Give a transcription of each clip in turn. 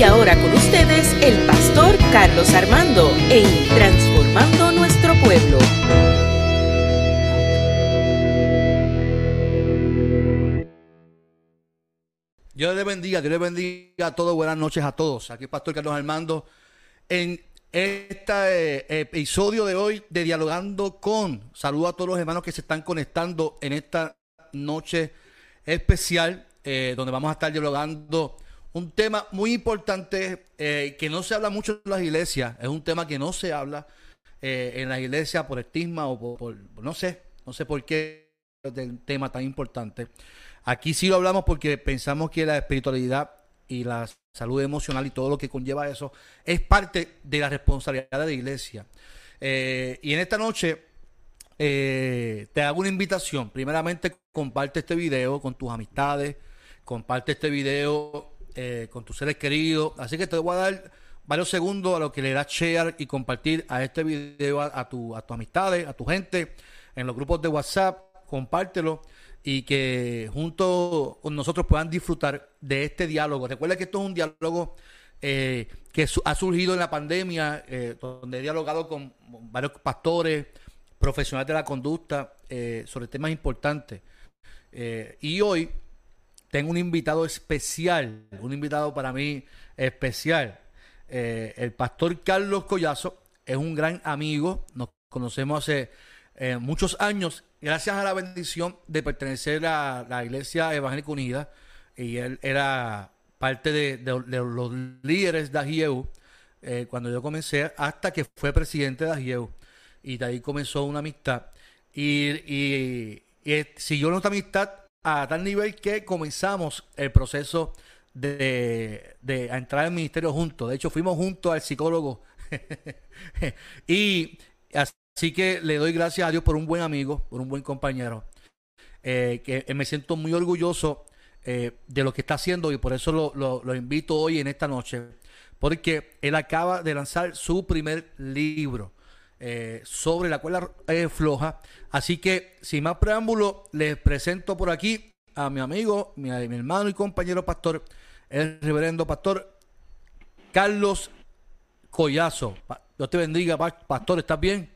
Y ahora con ustedes el pastor Carlos Armando en Transformando Nuestro Pueblo. Dios les bendiga, Dios les bendiga a todos, buenas noches a todos. Aquí Pastor Carlos Armando en este eh, episodio de hoy de Dialogando con. Saludo a todos los hermanos que se están conectando en esta noche especial eh, donde vamos a estar dialogando un tema muy importante eh, que no se habla mucho en las iglesias. Es un tema que no se habla en las iglesias por estigma o por, no sé, no sé por qué un tema tan importante. Aquí sí lo hablamos porque pensamos que la espiritualidad y la salud emocional y todo lo que conlleva eso es parte de la responsabilidad de la iglesia. Eh, y en esta noche eh, te hago una invitación. Primeramente, comparte este video con tus amistades, comparte este video eh, con tus seres queridos. Así que te voy a dar varios segundos a lo que le das share y compartir a este video a, tu, a tus amistades, a tu gente, en los grupos de WhatsApp. Compártelo y que junto con nosotros puedan disfrutar de este diálogo. Recuerda que esto es un diálogo eh, que ha surgido en la pandemia, eh, donde he dialogado con varios pastores, profesionales de la conducta, sobre temas importantes. y hoy tengo un invitado especial, un invitado para mí especial. el pastor Carlos Collazo es un gran amigo, nos conocemos hace muchos años gracias a la bendición de pertenecer a la Iglesia Evangélica Unida, y él era parte de, los líderes de AGIEU eh, cuando yo comencé, hasta que fue presidente de AGIEU. Y de ahí comenzó una amistad. Y, y, y siguió nuestra amistad a tal nivel que comenzamos el proceso de, de entrar al ministerio juntos. De hecho, fuimos juntos al psicólogo. y Así que le doy gracias a Dios por un buen amigo, por un buen compañero, eh, que me siento muy orgulloso eh, de lo que está haciendo y por eso lo, invito hoy en esta noche, porque él acaba de lanzar su primer libro eh, sobre la cuerda floja. Así que, sin más preámbulo, les presento por aquí a mi amigo, mi, mi hermano y compañero pastor, el reverendo pastor Carlos Collazo. Dios te bendiga, pastor, ¿estás bien?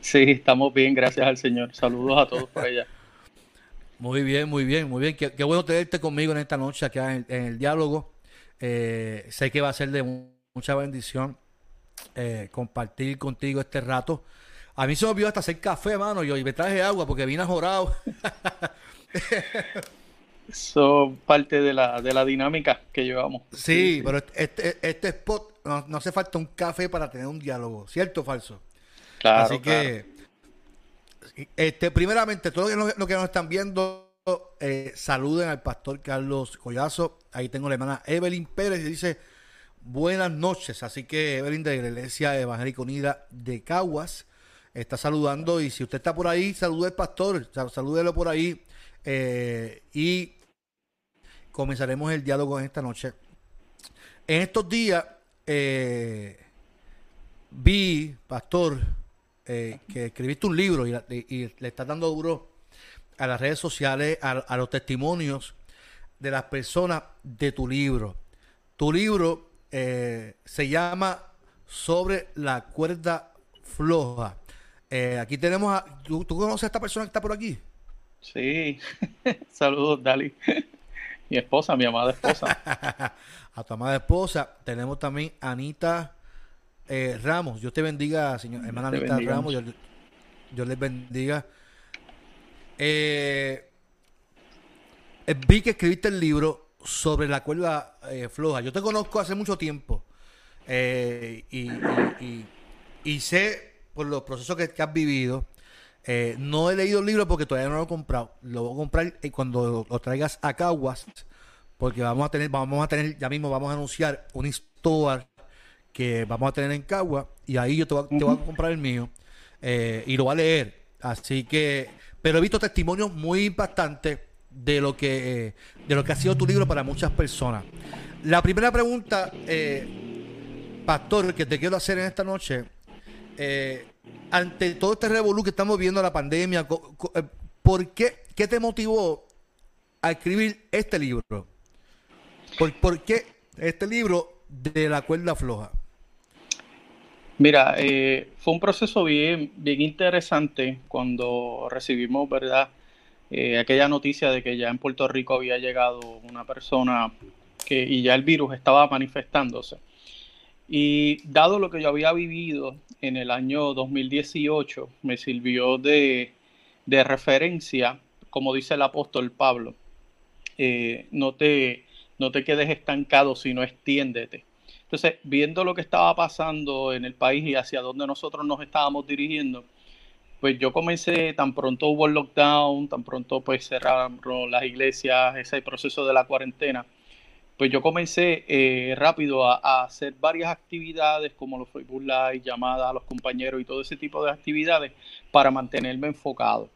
Sí, estamos bien, gracias al Señor. Saludos a todos por allá. Muy bien, muy bien, muy bien. Qué, bueno tenerte conmigo en esta noche acá en, el diálogo. Eh, sé que va a ser de mucha bendición eh, compartir contigo este rato. A mí se me olvidó hasta hacer café, mano. Yo y me traje agua porque vine jorado. Eso parte de la, de la dinámica que llevamos. Sí, pero este, este spot no, no hace falta un café para tener un diálogo, ¿cierto o falso? Así que, este, primeramente, todos los que, nos están viendo, eh, saluden al pastor Carlos Collazo. Ahí tengo la hermana Evelyn Pérez y dice buenas noches. Así que Evelyn de la Iglesia Evangélica Unida de Caguas está saludando. Y si usted está por ahí, salude al pastor, salúdelo por ahí. Eh, y comenzaremos el diálogo en esta noche. En estos días eh, vi, pastor, eh, que escribiste un libro y, le estás dando duro a las redes sociales, a, los testimonios de las personas de tu libro. Tu libro eh, se llama Sobre la cuerda floja. Eh, aquí tenemos a... ¿tú, conoces a esta persona que está por aquí? Sí. Saludos, Dali. mi esposa, mi amada esposa. a tu amada esposa. Tenemos también a Anita eh, Ramos, Dios te bendiga, señor, hermana Anita Ramos, Dios, les bendiga. Eh, vi que escribiste el libro sobre la cuerda floja. Yo te conozco hace mucho tiempo y, sé por los procesos que, has vivido. no he leído el libro porque todavía no lo he comprado. Lo voy a comprar y cuando lo, traigas a Caguas, porque vamos a tener, vamos a tener, ya mismo vamos a anunciar un store que vamos a tener en Cagua y ahí yo te voy, a comprar el mío eh, y lo voy a leer. Así que, pero he visto testimonios muy impactantes de lo que de lo que ha sido tu libro para muchas personas. La primera pregunta, eh, Pastor, que te quiero hacer en esta noche, eh, ante todo este revolú que estamos viendo la pandemia, ¿por qué, qué te motivó a escribir este libro? ¿Por, por qué este libro de la cuerda floja? Mira, eh, fue un proceso bien, bien interesante cuando recibimos, ¿verdad? Eh, aquella noticia de que ya en Puerto Rico había llegado una persona que, y ya el virus estaba manifestándose. Y dado lo que yo había vivido en el año 2018, me sirvió de, de referencia, como dice el apóstol Pablo, eh, no, te, no te quedes estancado, sino extiéndete. Entonces, viendo lo que estaba pasando en el país y hacia dónde nosotros nos estábamos dirigiendo, pues yo comencé, tan pronto hubo el lockdown, tan pronto pues cerraron las iglesias, ese proceso de la cuarentena, pues yo comencé eh, rápido a, hacer varias actividades como los Facebook Live, llamadas a los compañeros y todo ese tipo de actividades para mantenerme enfocado.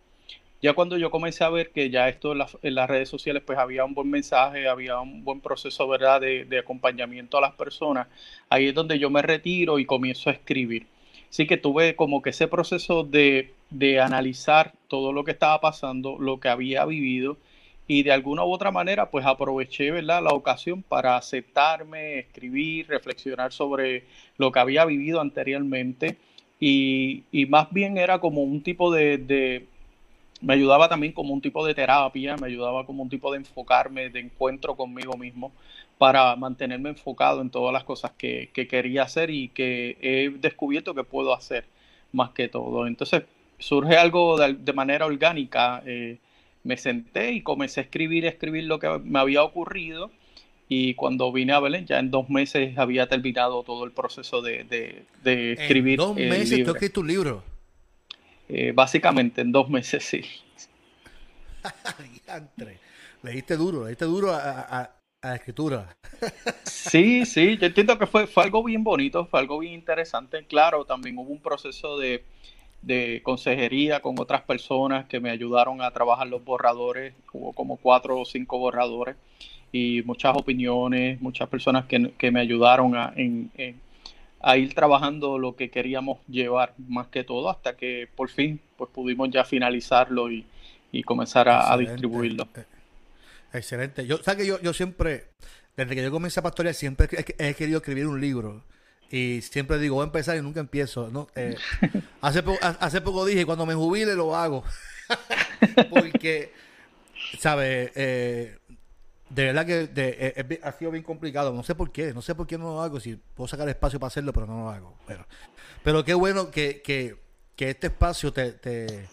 Ya cuando yo comencé a ver que ya esto en, las redes sociales pues había un buen mensaje, había un buen proceso ¿verdad? De, de acompañamiento a las personas, ahí es donde yo me retiro y comienzo a escribir. Así que tuve como que ese proceso de, de analizar todo lo que estaba pasando, lo que había vivido, y de alguna u otra manera pues aproveché ¿verdad? la ocasión para aceptarme, escribir, reflexionar sobre lo que había vivido anteriormente y, y más bien era como un tipo de, me ayudaba también como un tipo de terapia, me ayudaba como un tipo de enfocarme, de encuentro conmigo mismo para mantenerme enfocado en todas las cosas que, que quería hacer y que he descubierto que puedo hacer más que todo. Entonces surge algo de, de manera orgánica. Eh, me senté y comencé a escribir, a escribir lo que me había ocurrido. Y cuando vine a Belén, ya en dos meses había terminado todo el proceso de, de, escribir. ¿En dos meses tú escribiste un libro? Eh, básicamente, en dos meses, sí. leíste duro, leíste duro a, a, a escritura. sí, sí, yo entiendo que fue, fue algo bien bonito, fue algo bien interesante. Claro, también hubo un proceso de, de consejería con otras personas que me ayudaron a trabajar los borradores. Hubo como cuatro o cinco borradores y muchas opiniones, muchas personas que, me ayudaron a, a ir trabajando lo que queríamos llevar más que todo hasta que por fin pues pudimos ya finalizarlo y, comenzar a, distribuirlo. Eh, excelente. Yo, que yo, yo siempre, desde que yo comencé a pastorear, siempre he querido escribir un libro y siempre digo, voy a empezar y nunca empiezo. ¿no? Eh, hace, hace poco dije, cuando me jubile lo hago. Porque, ¿sabes? Eh, de verdad que eh, ha sido bien complicado. No sé por qué. No sé por qué no lo hago. Si puedo sacar espacio para hacerlo, pero no lo hago. Pero, pero qué bueno que, que, que este espacio te, te,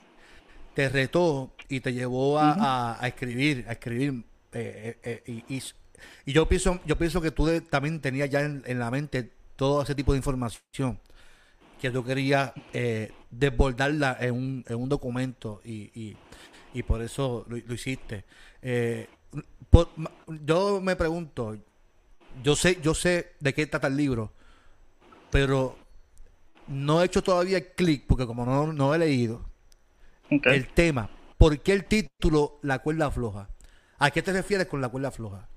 te, retó y te llevó a, a, escribir. A escribir y, y, y, yo pienso yo pienso que tú también tenías ya en, en la mente todo ese tipo de información que tú querías eh, desbordarla en un, en un documento y, y, por eso lo, hiciste. Eh, yo me pregunto, yo sé, yo sé de qué trata el libro, pero no he hecho todavía el clic, porque como no, no he leído el tema, ¿por qué el título La cuerda floja? ¿A qué te refieres con la cuerda floja?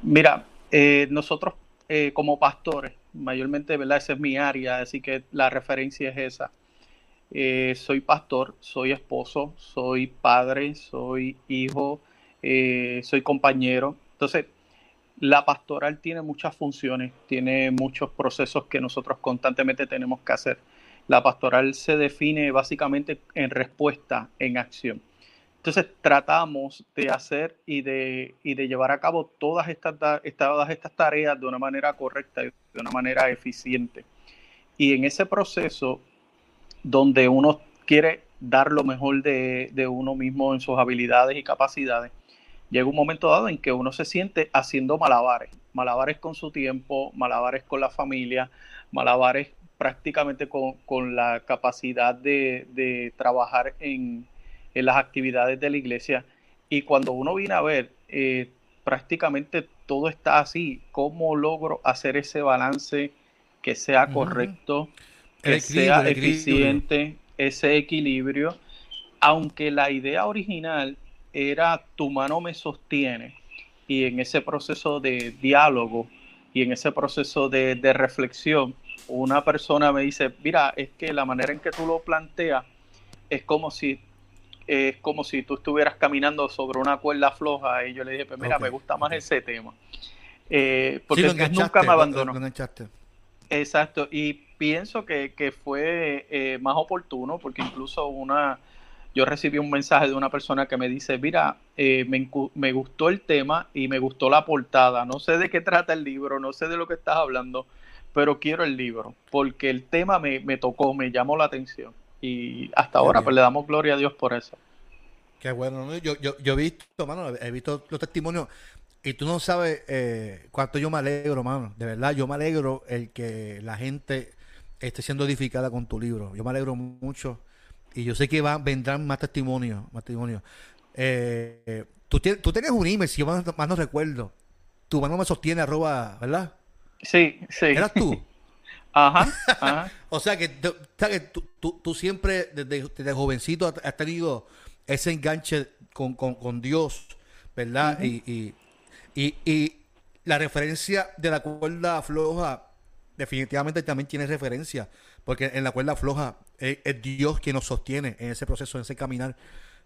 Mira, eh, nosotros eh, como pastores, mayormente, ¿verdad? Esa es mi área, así que la referencia es esa. Eh, soy pastor, soy esposo, soy padre, soy hijo, eh, soy compañero. Entonces, la pastoral tiene muchas funciones, tiene muchos procesos que nosotros constantemente tenemos que hacer. La pastoral se define básicamente en respuesta, en acción. Entonces tratamos de hacer y de, y de llevar a cabo todas estas, todas estas tareas de una manera correcta y de una manera eficiente. Y en ese proceso donde uno quiere dar lo mejor de, de uno mismo en sus habilidades y capacidades, llega un momento dado en que uno se siente haciendo malabares, malabares con su tiempo, malabares con la familia, malabares prácticamente con, con la capacidad de, de trabajar en, en las actividades de la iglesia. Y cuando uno viene a ver, eh, prácticamente todo está así. ¿Cómo logro hacer ese balance que sea correcto, que sea eficiente, ese equilibrio? Aunque la idea original era tu mano me sostiene y en ese proceso de diálogo y en ese proceso de, de reflexión, una persona me dice, mira, es que la manera en que tú lo planteas es como si es como si tú estuvieras caminando sobre una cuerda floja y yo le dije, pues mira, me gusta más ese tema. Eh, porque nunca me abandonó. Exacto, y pienso que, que fue eh, más oportuno porque incluso una, yo recibí un mensaje de una persona que me dice, mira, eh, me, me, gustó el tema y me gustó la portada, no sé de qué trata el libro, no sé de lo que estás hablando, pero quiero el libro porque el tema me, me tocó, me llamó la atención y hasta ahora pues le damos gloria a Dios por eso. Qué bueno, yo, yo, yo he visto, mano, he visto los testimonios y tú no sabes eh, cuánto yo me alegro, mano. De verdad, yo me alegro el que la gente esté siendo edificada con tu libro. Yo me alegro mucho. Y yo sé que va, vendrán más testimonios. Más testimonios. Eh, tú, tienes, tú tienes un email, si yo más, no recuerdo. Tu mano me sostiene, arroba, ¿verdad? Sí, sí. ¿Eras tú? ajá, o sea que, tú, tú, siempre, desde, desde, jovencito, has tenido ese enganche con, con, Dios, ¿verdad? y y, y la referencia de la cuerda floja definitivamente también tiene referencia, porque en la cuerda floja es, Dios quien nos sostiene en ese proceso, en ese caminar.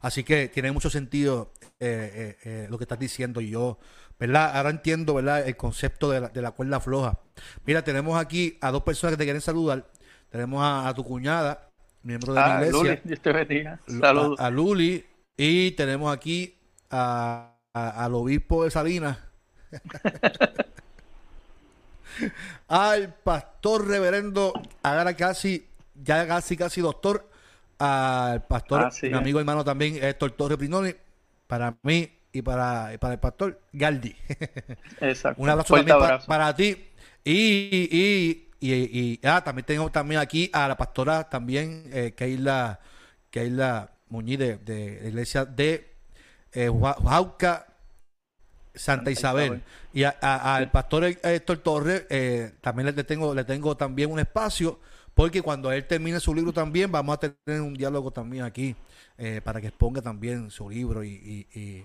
Así que tiene mucho sentido eh, eh, eh, lo que estás diciendo y yo, ¿verdad? Ahora entiendo, ¿verdad? El concepto de la, de la cuerda floja. Mira, tenemos aquí a dos personas que te quieren saludar. Tenemos a, tu cuñada, miembro de la ah, iglesia. Dios te bendiga. Saludos. A, Luli. Y tenemos aquí a al obispo de Salinas, al pastor reverendo, ahora casi, ya casi, casi doctor, al pastor, ah, mi amigo hermano también, Héctor Torres Prinoni, para mí y para, para el pastor Galdi. Exacto. Un abrazo también Para, ti. Y, y, y, ah, también tengo también aquí a la pastora también, eh, Keila, Keila Muñiz de, de la iglesia de eh, Jauca, Santa Isabel. Y al pastor Héctor Torres eh, también le tengo, le tengo también un espacio, porque cuando él termine su libro también vamos a tener un diálogo también aquí eh, para que exponga también su libro y,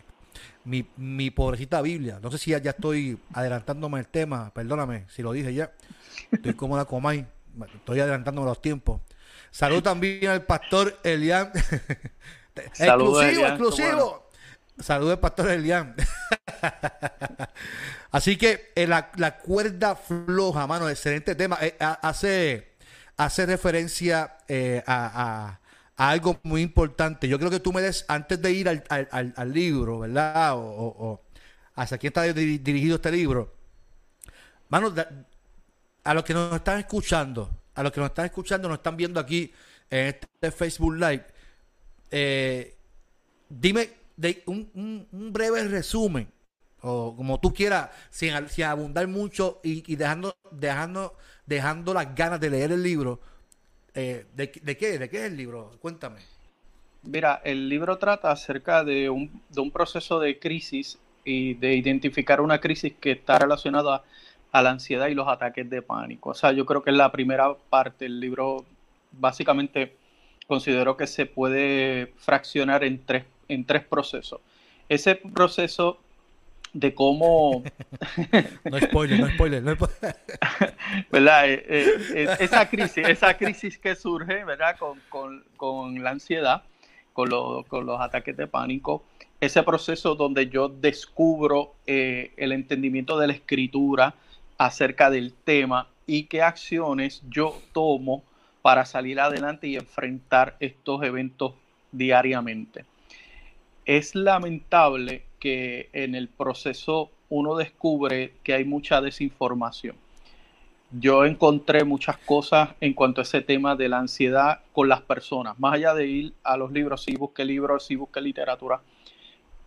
mi, mi, pobrecita Biblia. No sé si ya, estoy adelantándome el tema, perdóname si lo dije ya. Estoy como la comay, estoy adelantándome los tiempos. Salud también al pastor Elian. exclusivo, exclusivo. Saludos, Pastor Elian. Así que eh, la, cuerda floja, mano, excelente tema. Eh, hace, hace referencia eh, a, algo muy importante. Yo creo que tú me des, antes de ir al, libro, ¿verdad? O, hacia quién está dirigido este libro. Mano, a los que nos están escuchando, a los que nos están escuchando, nos están viendo aquí en este Facebook Live, dime de un, un, breve resumen, o como tú quieras, sin, abundar mucho y, dejando, dejando, dejando las ganas de leer el libro. Eh, de, ¿De qué? ¿De qué es el libro? Cuéntame. Mira, el libro trata acerca de un, de un proceso de crisis y de identificar una crisis que está relacionada a la ansiedad y los ataques de pánico. O sea, yo creo que es la primera parte. El libro básicamente considero que se puede fraccionar en tres en tres procesos. Ese proceso de cómo... no spoiler, no spoiler. No ¿Verdad? Eh, eh, eh, esa, crisis, esa crisis que surge, ¿verdad? Con, la ansiedad, con, con, los ataques de pánico. Ese proceso donde yo descubro el entendimiento de la escritura acerca del tema y qué acciones yo tomo para salir adelante y enfrentar estos eventos diariamente es lamentable que en el proceso uno descubre que hay mucha desinformación. Yo encontré muchas cosas en cuanto a ese tema de la ansiedad con las personas, más allá de ir a los libros, sí busqué libros, sí busqué literatura,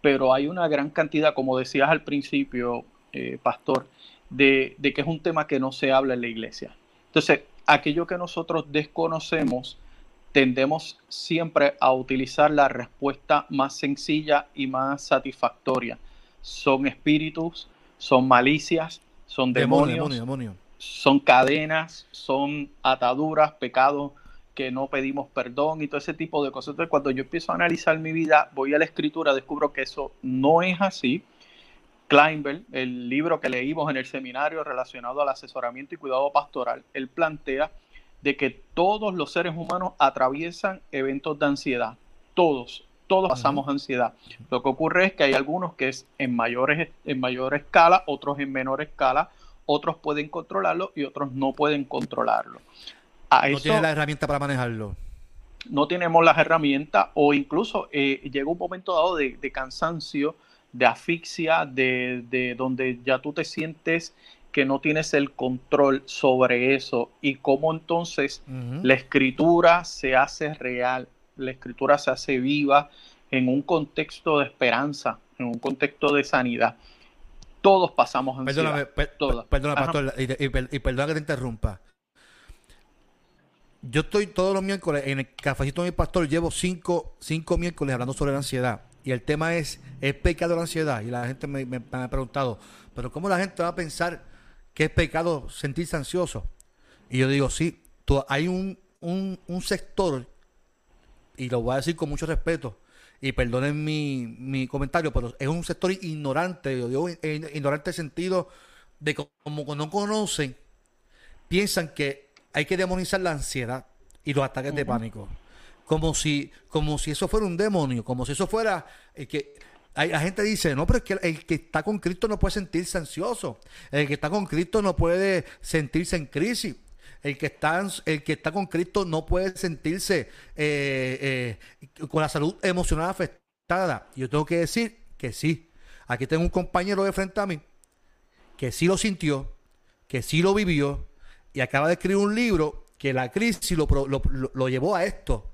pero hay una gran cantidad, como decías al principio, eh, pastor, de, de que es un tema que no se habla en la iglesia. Entonces, aquello que nosotros desconocemos, tendemos siempre a utilizar la respuesta más sencilla y más satisfactoria. Son espíritus, son malicias, son demonios, son cadenas, son ataduras, pecados que no pedimos perdón y todo ese tipo de cosas. Entonces, cuando yo empiezo a analizar mi vida, voy a la escritura, descubro que eso no es así. Kleinberg, el libro que leímos en el seminario relacionado al asesoramiento y cuidado pastoral, él plantea de que todos los seres humanos atraviesan eventos de ansiedad, todos, Todos pasamos ansiedad. Lo que ocurre es que hay algunos que es en, mayores, en mayor escala, otros en menor escala, otros pueden controlarlo y otros no pueden controlarlo. no tienen la herramienta para manejarlo. No tenemos las herramientas o incluso eh, llega un momento dado de, cansancio, de asfixia, de, de, donde ya tú te sientes que no tienes el control sobre eso y cómo entonces la escritura se hace real, la escritura se hace viva en un contexto de esperanza, en un contexto de sanidad. Todos pasamos ansiedad. Perdóname, perdona, pastor, y, y, perdona que te interrumpa. Yo estoy todos los miércoles en el cafecito de mi pastor, llevo cinco, cinco miércoles hablando sobre la ansiedad. Y el tema es, ¿es pecado la ansiedad? Y la gente me, me ha preguntado, pero ¿cómo la gente va a pensar que es pecado sentirse ansioso? Y yo digo, sí, hay un, un, un sector y lo voy a decir con mucho respeto, y perdonen mi, mi comentario, pero es un sector ignorante, yo digo ignorante en el sentido de que como no conocen, piensan que hay que demonizar la ansiedad y los ataques de pánico. Como si, como si eso fuera un demonio, como si eso fuera el que hay, la gente dice, no, pero es que el que está con Cristo no puede sentirse ansioso. El que está con Cristo no puede sentirse en crisis. El que está, el que está con Cristo no puede sentirse eh, eh, con la salud emocional afectada. Yo tengo que decir que sí. Aquí tengo un compañero de frente a mí que sí lo sintió, que sí lo vivió y acaba de escribir un libro que la crisis lo, lo, llevó a esto,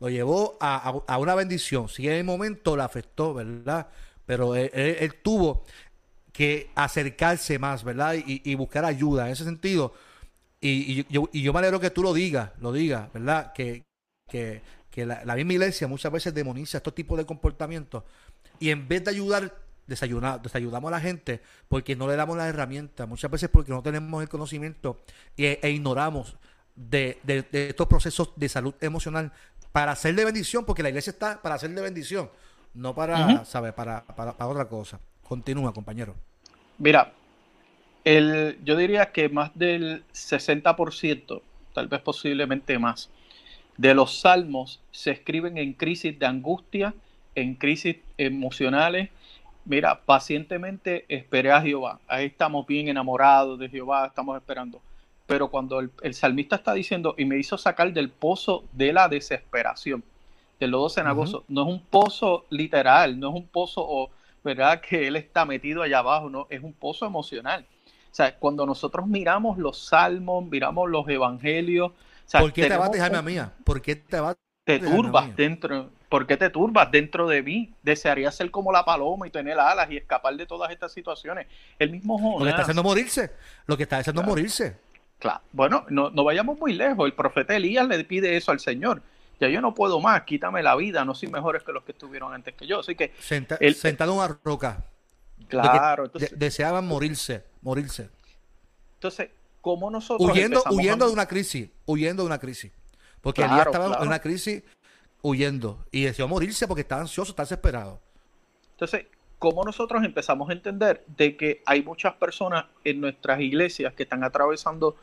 lo llevó a, una bendición. Si en el momento la afectó, ¿verdad? Pero él, tuvo que acercarse más, ¿verdad? Y, buscar ayuda. En ese sentido, y, yo, y yo me alegro que tú lo digas, lo digas, ¿verdad? Que, que, la, misma iglesia muchas veces demoniza estos tipos de comportamientos y en vez de ayudar, desayunar, desayudamos a la gente porque no le damos las herramientas, muchas veces porque no tenemos el conocimiento e, e ignoramos de, de, estos procesos de salud emocional para hacer de bendición, porque la iglesia está para hacer de bendición, no para, ¿sabes? Para, para, para otra cosa. Continúa, compañero. Mira, el, yo diría que más del 60%, tal vez posiblemente más, de los salmos se escriben en crisis de angustia, en crisis emocionales. Mira, pacientemente esperé a Jehová. Ahí estamos bien enamorados de Jehová, estamos esperando. Pero cuando el, salmista está diciendo, y me hizo sacar del pozo de la desesperación, del lodo cenagoso, no es un pozo literal, no es un pozo, ¿verdad? Que él está metido allá abajo, no, es un pozo emocional. O sea, cuando nosotros miramos los salmos, miramos los evangelios. ¿Por qué te abates, Jaime mía? ¿Por qué te abates? Te turbas dentro. ¿Por qué te turbas dentro de mí? Desearía ser como la paloma y tener alas y escapar de todas estas situaciones. El mismo Jonás. Lo que está haciendo morirse. Lo que está haciendo morirse. Claro. Bueno, no, no vayamos muy lejos. El profeta Elías le pide eso al Señor ya yo no puedo más, quítame la vida, no soy mejores que los que estuvieron antes que yo. Así que. sentado en una roca. Claro. deseaban morirse, morirse. Entonces, ¿cómo nosotros. Huyendo, huyendo de una crisis, huyendo de una crisis. Porque él estaba en una crisis huyendo y deseó morirse porque estaba ansioso, estaba desesperado. Entonces, ¿cómo nosotros empezamos a entender de que hay muchas personas en nuestras iglesias que están atravesando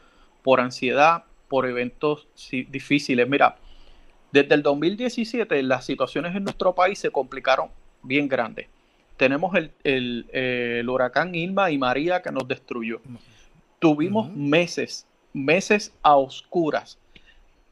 por ansiedad, por eventos difíciles? Mira, desde el 2017 las situaciones en nuestro país se complicaron bien grandes tenemos el, el, huracán Irma y María que nos destruyó. Tuvimos meses, meses a oscuras.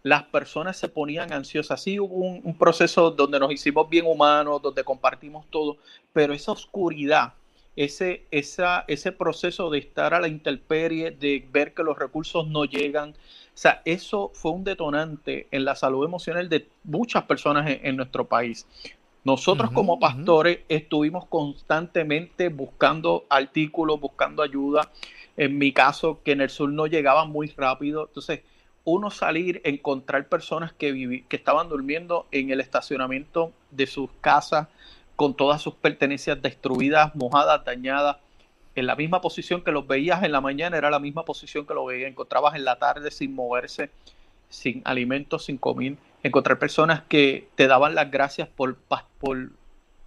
Las personas se ponían ansiosas. Sí, hubo un, proceso donde nos hicimos bien humanos, donde compartimos todo, pero esa oscuridad, ese, esa, ese proceso de estar a la intemperie, de ver que los recursos no llegan, o sea, eso fue un detonante en la salud emocional de muchas personas en nuestro país. Nosotros como pastores estuvimos constantemente buscando artículos, buscando ayuda. En mi caso, que en el sur no llegaban muy rápido. Entonces, uno salir, encontrar personas que, que estaban durmiendo en el estacionamiento de sus casas con todas sus pertenencias destruidas, mojadas, dañadas, en la misma posición que los veías en la mañana, era la misma posición que lo veías, encontrabas en la tarde sin moverse, sin alimentos, sin comida encontrar personas que te daban las gracias por, por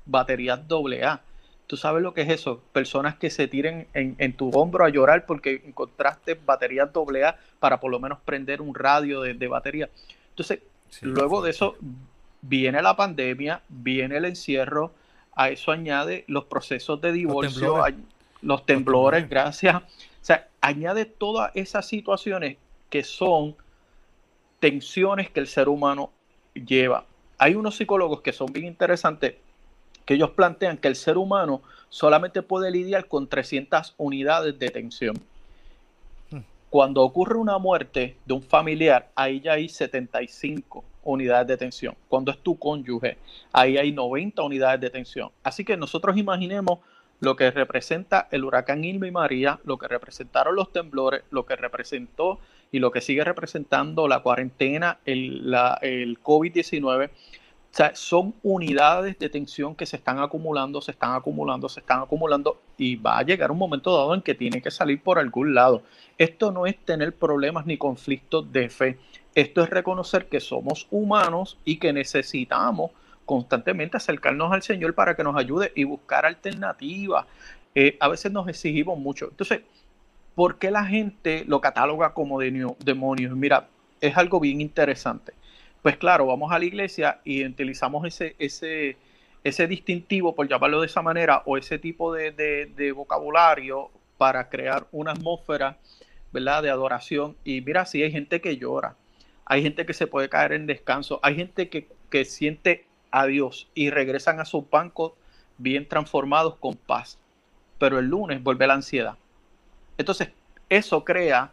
baterías AA. ¿Tú sabes lo que es eso? Personas que se tiren en, tu hombro a llorar porque encontraste baterías AA para por lo menos prender un radio de, batería. Entonces, luego de eso, viene la pandemia, viene el encierro, a eso añade los procesos de divorcio, los temblores, gracias. O sea, añade todas esas situaciones que son tensiones que el ser humano lleva. Hay unos psicólogos que son bien interesantes que ellos plantean que el ser humano solamente puede lidiar con 300 unidades de tensión. Cuando ocurre una muerte de un familiar, ahí ya hay 75 unidades de tensión. Cuando es tu cónyuge, ahí hay 90 unidades de tensión. Así que nosotros imaginemos lo que representa el huracán Irma y María, lo que representaron los temblores, lo que representó y lo que sigue representando la cuarentena, el, el COVID-19 o sea, son unidades de tensión que se están acumulando, se están acumulando, se están acumulando y va a llegar un momento dado en que tiene que salir por algún lado. Esto no es tener problemas ni conflictos de fe. Esto es reconocer que somos humanos y que necesitamos constantemente acercarnos al Señor para que nos ayude y buscar alternativas. Eh, a veces nos exigimos mucho. Entonces, ¿por qué la gente lo cataloga como demonios? Mira, es algo bien interesante pues claro, vamos a la iglesia y utilizamos ese, ese, ese distintivo, por llamarlo de esa manera, o ese tipo de, vocabulario para crear una atmósfera, ¿verdad?, de adoración. Y mira, sí, hay gente que llora, hay gente que se puede caer en descanso, hay gente que, que siente a Dios y regresan a sus bancos bien transformados con paz. Pero el lunes vuelve la ansiedad. Entonces, eso crea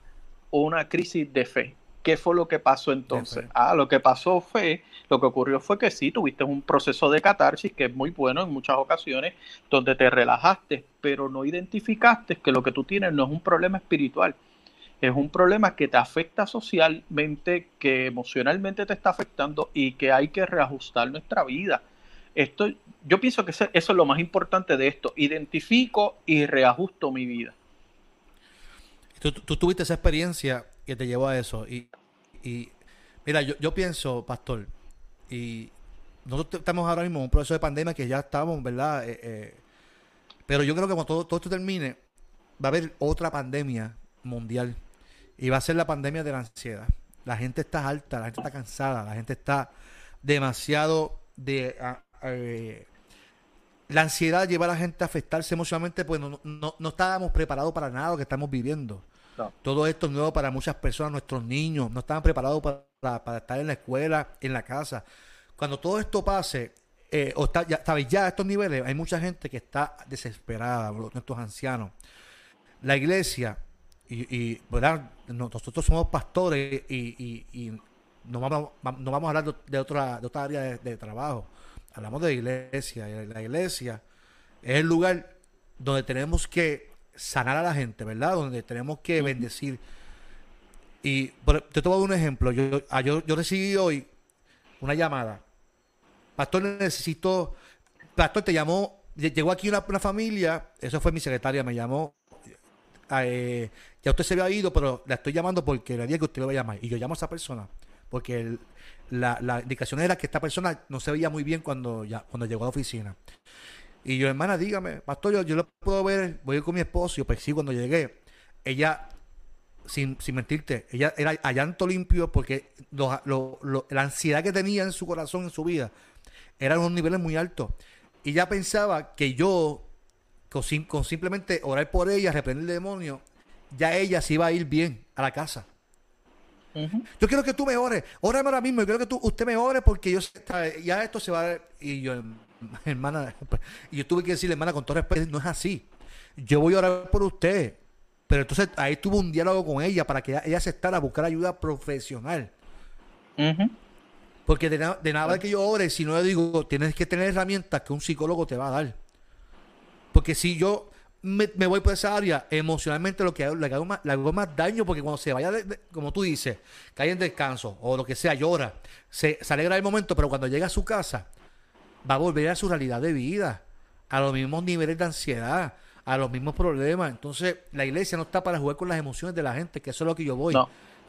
una crisis de fe. ¿Qué fue lo que pasó entonces? Ah, lo que pasó fue, lo que ocurrió fue que sí, tuviste un proceso de catarsis que es muy bueno en muchas ocasiones, donde te relajaste, pero no identificaste que lo que tú tienes no es un problema espiritual, es un problema que te afecta socialmente, que emocionalmente te está afectando y que hay que reajustar nuestra vida. Esto, yo pienso que eso es lo más importante de esto. Identifico y reajusto mi vida. Tú, tú tuviste esa experiencia que te llevó a eso. Y, y mira, yo, yo pienso, pastor, y nosotros estamos ahora mismo en un proceso de pandemia que ya estamos, ¿verdad? Eh, eh, pero yo creo que cuando todo, esto termine, va a haber otra pandemia mundial. Y va a ser la pandemia de la ansiedad. La gente está alta, la gente está cansada, la gente está demasiado de... Eh, la ansiedad lleva a la gente a afectarse emocionalmente, pues no, no, no estábamos preparados para nada lo que estamos viviendo. Todo esto es nuevo para muchas personas, nuestros niños no estaban preparados para, estar en la escuela, en la casa. Cuando todo esto pase, eh, o ya, ¿sabes? ya a estos niveles, hay mucha gente que está desesperada, nuestros ancianos. La iglesia, y, nosotros somos pastores y, no, vamos, no vamos a hablar de, otra, de otra área de, trabajo. Hablamos de iglesia. La iglesia es el lugar donde tenemos que sanar a la gente, ¿verdad? Donde tenemos que bendecir. Y te tomo un ejemplo. Ah, yo, yo, recibí hoy una llamada. Pastor, necesito. Pastor, te llamó. Llegó aquí una, familia. Eso fue mi secretaria. Me llamó. Eh, ya usted se había ido, pero la estoy llamando porque le dije que usted lo va a llamar. Y yo llamo a esa persona. Porque la, la, indicación era que esta persona no se veía muy bien cuando, ya, cuando llegó a la oficina. Y yo, hermana, dígame, pastor, yo, yo lo puedo ver, voy a ir con mi esposo, yo pues sí, cuando llegué, ella, sin, sin mentirte, ella era a llanto limpio porque la ansiedad que tenía en su corazón, en su vida, eran unos niveles muy altos. Y ella pensaba que yo, con, con simplemente orar por ella, reprender el demonio, ya ella se iba a ir bien a la casa. Yo quiero que tú me ores. Órame ahora mismo. Yo quiero que tú, usted me ore porque yo ya esto se va a... Y yo, hermana, y yo tuve que decirle, hermana, con todo respeto, no es así. Yo voy a orar por usted. Pero entonces ahí tuvo un diálogo con ella para que ella aceptara buscar ayuda profesional. Porque de, nada que yo ore, si no le digo, tienes que tener herramientas que un psicólogo te va a dar. Porque si yo me, voy por esa área, emocionalmente lo que hago, le, hago más, más daño, porque cuando se vaya, como tú dices, cae en descanso o lo que sea, llora, se, se alegra el momento, pero cuando llega a su casa, va a volver a su realidad de vida, a los mismos niveles de ansiedad, a los mismos problemas. Entonces, la iglesia no está para jugar con las emociones de la gente, que eso es lo que yo voy.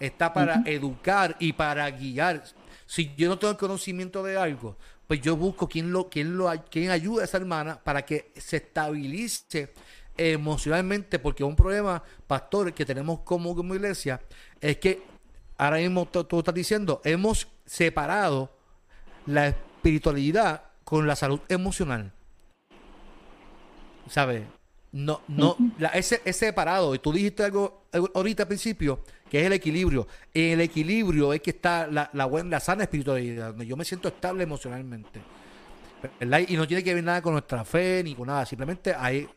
Está para educar y para guiar. Si yo no tengo el conocimiento de algo, pues yo busco quién lo, quién lo, quién ayuda a esa hermana para que se estabilice emocionalmente, porque un problema, pastor, que tenemos como, como iglesia, es que ahora mismo tú estás diciendo, hemos separado la espiritualidad con la salud emocional. ¿Sabes? No, no, la, ese, ese separado, y tú dijiste algo, ahorita al principio, que es el equilibrio. En el equilibrio es que está la, la buena, la sana espiritualidad, donde yo me siento estable emocionalmente. Y no tiene que ver nada con nuestra fe ni con nada. Simplemente hay,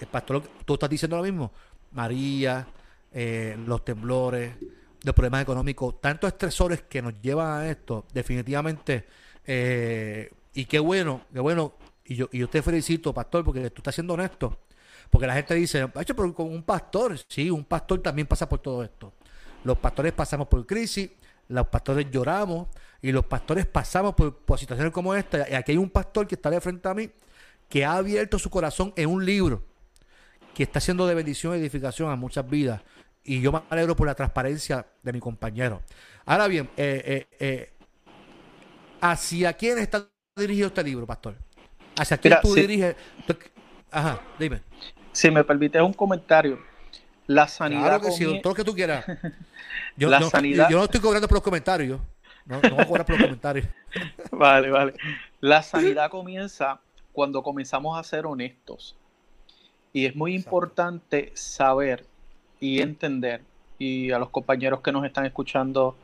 el pastor, tú estás diciendo lo mismo. María, eh, los temblores, los problemas económicos, tantos estresores que nos llevan a esto, definitivamente. Eh, y qué bueno, qué bueno. Y yo, y yo te felicito, pastor, porque tú estás siendo honesto. Porque la gente dice, pero con un pastor, sí, un pastor también pasa por todo esto. Los pastores pasamos por crisis, los pastores lloramos y los pastores pasamos por, situaciones como esta. Y aquí hay un pastor que está de frente a mí que ha abierto su corazón en un libro que está haciendo de bendición y edificación a muchas vidas. Y yo me alegro por la transparencia de mi compañero. Ahora bien, eh, eh, eh, ¿hacia quién está dirigido este libro, pastor? ¿Hacia quién tú diriges? Ajá, dime. Si me permites un comentario. La sanidad. Claro que sí, todo lo que tú quieras. Yo, la no, sanidad... yo no estoy cobrando por los comentarios. No, no voy a cobrar por los comentarios. vale, vale. La sanidad comienza cuando comenzamos a ser honestos. Y es muy importante saber y entender, y a los compañeros que nos están escuchando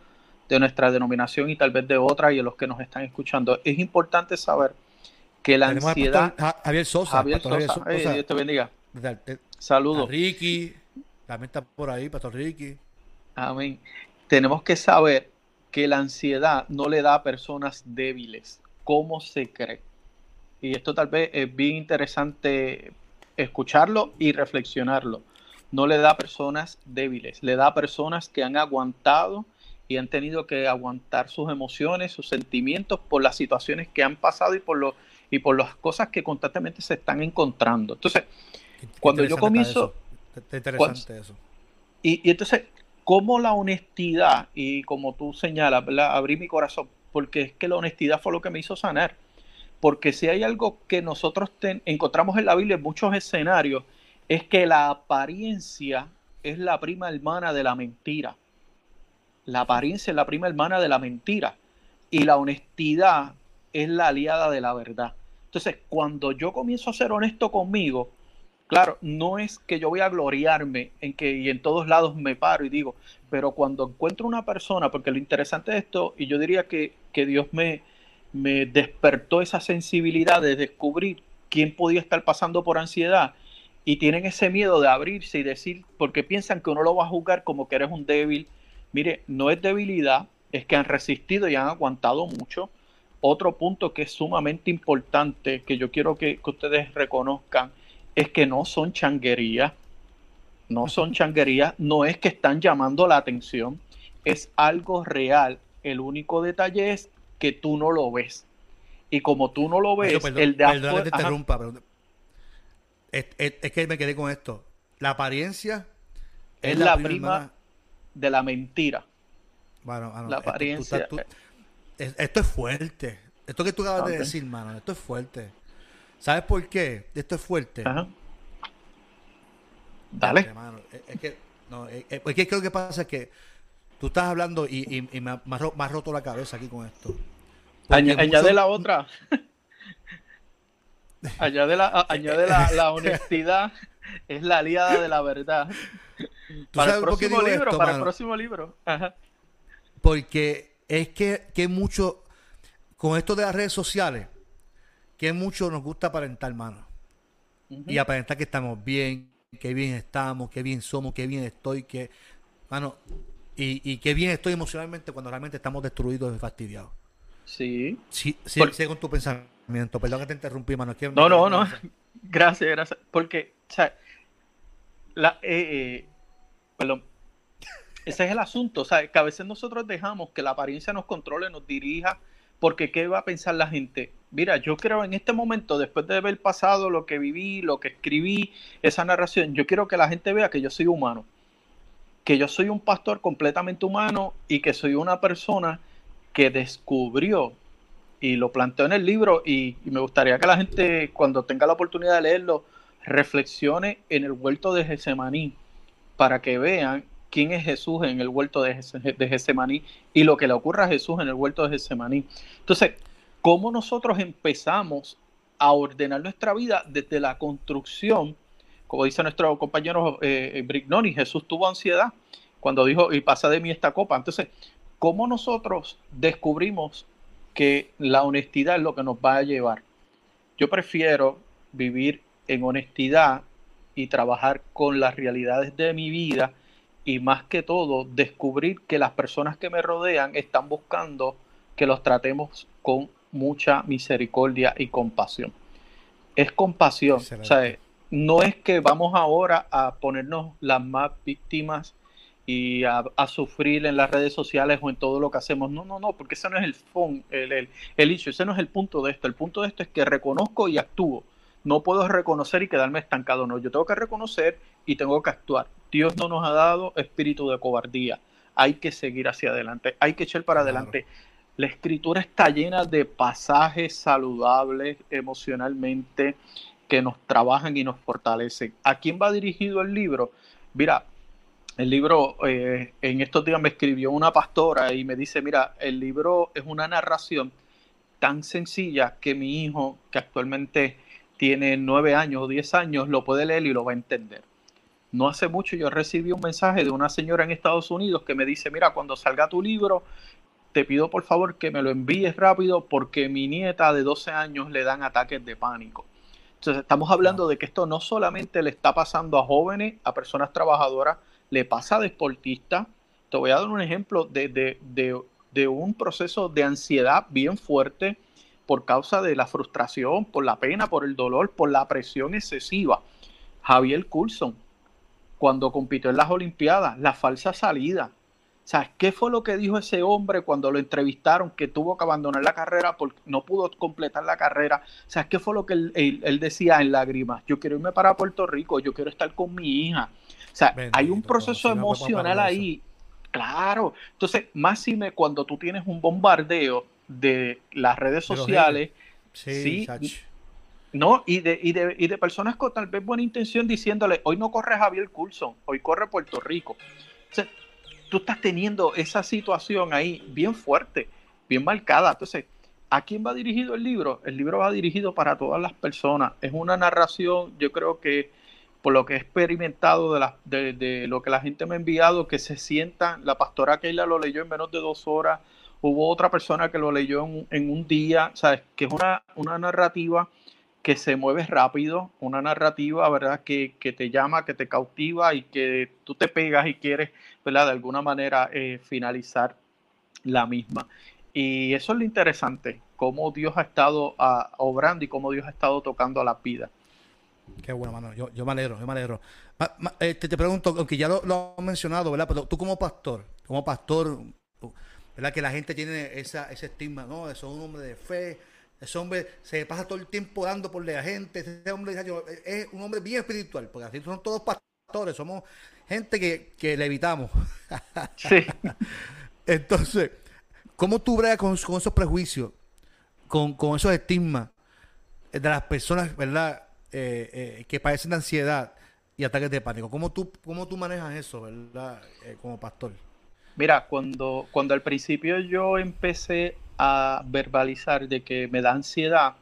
de nuestra denominación y tal vez de otra, y a los que nos están escuchando, es importante saber que la ansiedad. Javier Sosa. Javier Sosa. Dios te bendiga. Saludos. Ricky, también está por ahí, Pastor Ricky. Amén. Tenemos que saber que la ansiedad no le da a personas débiles, como se cree. Y esto tal vez es bien interesante escucharlo y reflexionarlo. No le da a personas débiles, le da a personas que han aguantado y han tenido que aguantar sus emociones, sus sentimientos por las situaciones que han pasado y por, lo, y por las cosas que constantemente se están encontrando. Entonces, cuando yo comienzo... interesante eso. Y, y, entonces, como la honestidad, y como tú señalas, abrí mi corazón, porque es que la honestidad fue lo que me hizo sanar. Porque si hay algo que nosotros encontramos en la Biblia en muchos escenarios, es que la apariencia es la prima hermana de la mentira. La apariencia es la prima hermana de la mentira. Y la honestidad es la aliada de la verdad. Entonces, cuando yo comienzo a ser honesto conmigo, Claro, no es que yo voy a gloriarme en que y en todos lados me paro y digo, pero cuando encuentro una persona, porque lo interesante de esto, y yo diría que, Dios me, me despertó esa sensibilidad de descubrir quién podía estar pasando por ansiedad y tienen ese miedo de abrirse y decir, porque piensan que uno lo va a juzgar como que eres un débil. Mire, no es debilidad, es que han resistido y han aguantado mucho. Otro punto que es sumamente importante, que yo quiero que, que ustedes reconozcan, es que no son changuerías, no son changuerías, no es que están llamando la atención, es algo real. El único detalle es que tú no lo ves. Y como tú no lo ves, el de afuera... interrumpa, es, que me quedé con esto. La apariencia es, la, prima, de la mentira. Bueno, la apariencia. esto es fuerte. Esto que tú acabas de decir, mano, esto es fuerte. ¿Sabes por qué? Esto es fuerte. Ajá. Dale. Es, que, no, es, que creo que pasa que tú estás hablando y, me, ha, roto la cabeza aquí con esto. añade la otra. añade la, añade la, honestidad. Es la aliada de la verdad. Para el próximo libro, para el próximo libro. Ajá. Porque es que, que mucho, con esto de las redes sociales, que mucho nos gusta aparentar, mano. Y aparentar que estamos bien, que bien estamos, que bien somos, que bien estoy, que, mano, y, y que bien estoy emocionalmente cuando realmente estamos destruidos y fastidiados. Sí. Sí, sí, con tu pensamiento. Perdón que te interrumpí, mano. no, no, no. Gracias, gracias. Porque, o sea, eh, eh, perdón. Ese es el asunto, o sea, que a veces nosotros dejamos que la apariencia nos controle, nos dirija, porque ¿qué va a pensar la gente? mira, yo creo en este momento, después de haber pasado lo que viví, lo que escribí, esa narración, yo quiero que la gente vea que yo soy humano, que yo soy un pastor completamente humano y que soy una persona que descubrió y lo planteó en el libro y, me gustaría que la gente cuando tenga la oportunidad de leerlo reflexione en el huerto de Getsemaní para que vean quién es Jesús en el huerto de, Getsemaní y lo que le ocurre a Jesús en el huerto de Getsemaní. Entonces, cómo nosotros empezamos a ordenar nuestra vida desde la construcción, como dice nuestro compañero eh, Brignoni, Jesús tuvo ansiedad cuando dijo, y pasa de mí esta copa. Entonces, ¿cómo nosotros descubrimos que la honestidad es lo que nos va a llevar? Yo prefiero vivir en honestidad y trabajar con las realidades de mi vida y más que todo descubrir que las personas que me rodean están buscando que los tratemos con mucha misericordia y compasión. Es compasión, no es que vamos ahora a ponernos las más víctimas y a, sufrir en las redes sociales o en todo lo que hacemos. No, no, no, porque ese no es el, fun, el, el, el ese no es el punto de esto. El punto de esto es que reconozco y actúo. No puedo reconocer y quedarme estancado, no. Yo tengo que reconocer y tengo que actuar. Dios no nos ha dado espíritu de cobardía. Hay que seguir hacia adelante, hay que echar para adelante. La escritura está llena de pasajes saludables emocionalmente que nos trabajan y nos fortalecen. ¿A quién va dirigido el libro? Mira, el libro, eh, en estos días me escribió una pastora y me dice, mira, el libro es una narración tan sencilla que mi hijo, que actualmente tiene nueve años o diez años, lo puede leer y lo va a entender. No hace mucho yo recibí un mensaje de una señora en Estados Unidos que me dice, mira, cuando salga tu libro, te pido por favor que me lo envíes rápido porque mi nieta de 12 años le dan ataques de pánico. Entonces estamos hablando de que esto no solamente le está pasando a jóvenes, a personas trabajadoras, le pasa a deportistas. Te voy a dar un ejemplo de, de un proceso de ansiedad bien fuerte por causa de la frustración, por la pena, por el dolor, por la presión excesiva. Javier Coulson, cuando compitió en las Olimpiadas, la falsa salida. ¿Sabes qué fue lo que dijo ese hombre cuando lo entrevistaron que tuvo que abandonar la carrera porque no pudo completar la carrera? ¿Sabes qué fue lo que él, decía en lágrimas? Yo quiero irme para Puerto Rico, yo quiero estar con mi hija. O sea, hay un proceso emocional ahí. Claro. Entonces, más si me cuando tú tienes un bombardeo de las redes sociales. Sí, no, y de, y, de, y de personas con tal vez buena intención diciéndole, hoy no corre Javier Coulson, hoy corre Puerto Rico. tú estás teniendo esa situación ahí bien fuerte, bien marcada. Entonces, ¿a quién va dirigido el libro? El libro va dirigido para todas las personas. Es una narración, yo creo que por lo que he experimentado de, la, de, de lo que la gente me ha enviado, que se sienta, la pastora Keila lo leyó en menos de dos horas, Hubo otra persona que lo leyó en, un día, ¿sabes? Que es una, una, narrativa que se mueve rápido, una narrativa, ¿verdad? Que, te llama, que te cautiva y que tú te pegas y quieres, ¿verdad? De alguna manera eh, finalizar la misma. Y eso es lo interesante, cómo Dios ha estado ah, obrando y cómo Dios ha estado tocando a la vida. Qué bueno, mano. Yo, yo me alegro, yo me alegro. Este, te pregunto, aunque ya lo, lo has mencionado, ¿verdad? Pero tú como pastor, como pastor, ¿verdad? Que la gente tiene esa, ese estigma, ¿no? Eso es un hombre de fe, ese hombre se pasa todo el tiempo dando por la gente, ese hombre es un hombre bien espiritual, porque así son todos pastores, somos gente que, que le evitamos. Sí. Entonces, ¿cómo tú bregas con, esos prejuicios, con, esos estigmas de las personas, ¿verdad? Eh, eh, que padecen de ansiedad y ataques de pánico. ¿Cómo tú, cómo tú manejas eso, ¿verdad? Eh, como pastor. Mira, cuando, cuando al principio yo empecé a verbalizar de que me da ansiedad,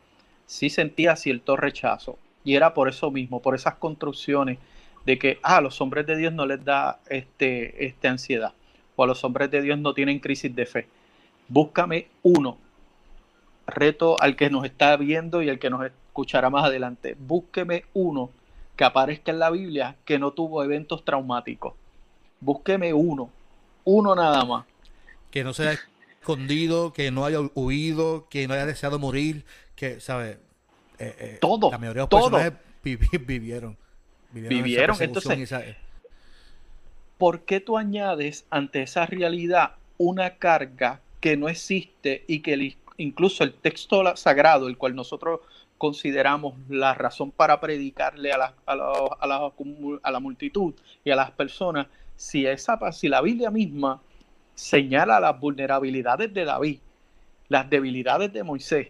sí sentía cierto rechazo. Y era por eso mismo, por esas construcciones de que ah, a los hombres de Dios no les da este, este ansiedad. O a los hombres de Dios no tienen crisis de fe. Búscame uno. Reto al que nos está viendo y al que nos escuchará más adelante. Búsqueme uno que aparezca en la Biblia que no tuvo eventos traumáticos. Búsqueme uno uno nada más. Que no se haya escondido, que no haya huido, que no haya deseado morir, que, ¿sabes? Eh, eh, todo. La mayoría de los personajes vivieron. Vivieron. Entonces, ¿por qué tú añades ante esa realidad una carga que no existe y que incluso el texto sagrado, el cual nosotros consideramos la razón para predicarle a la, a la, a la, a la multitud y a las personas, si, esa, si la Biblia misma señala las vulnerabilidades de David, las debilidades de Moisés,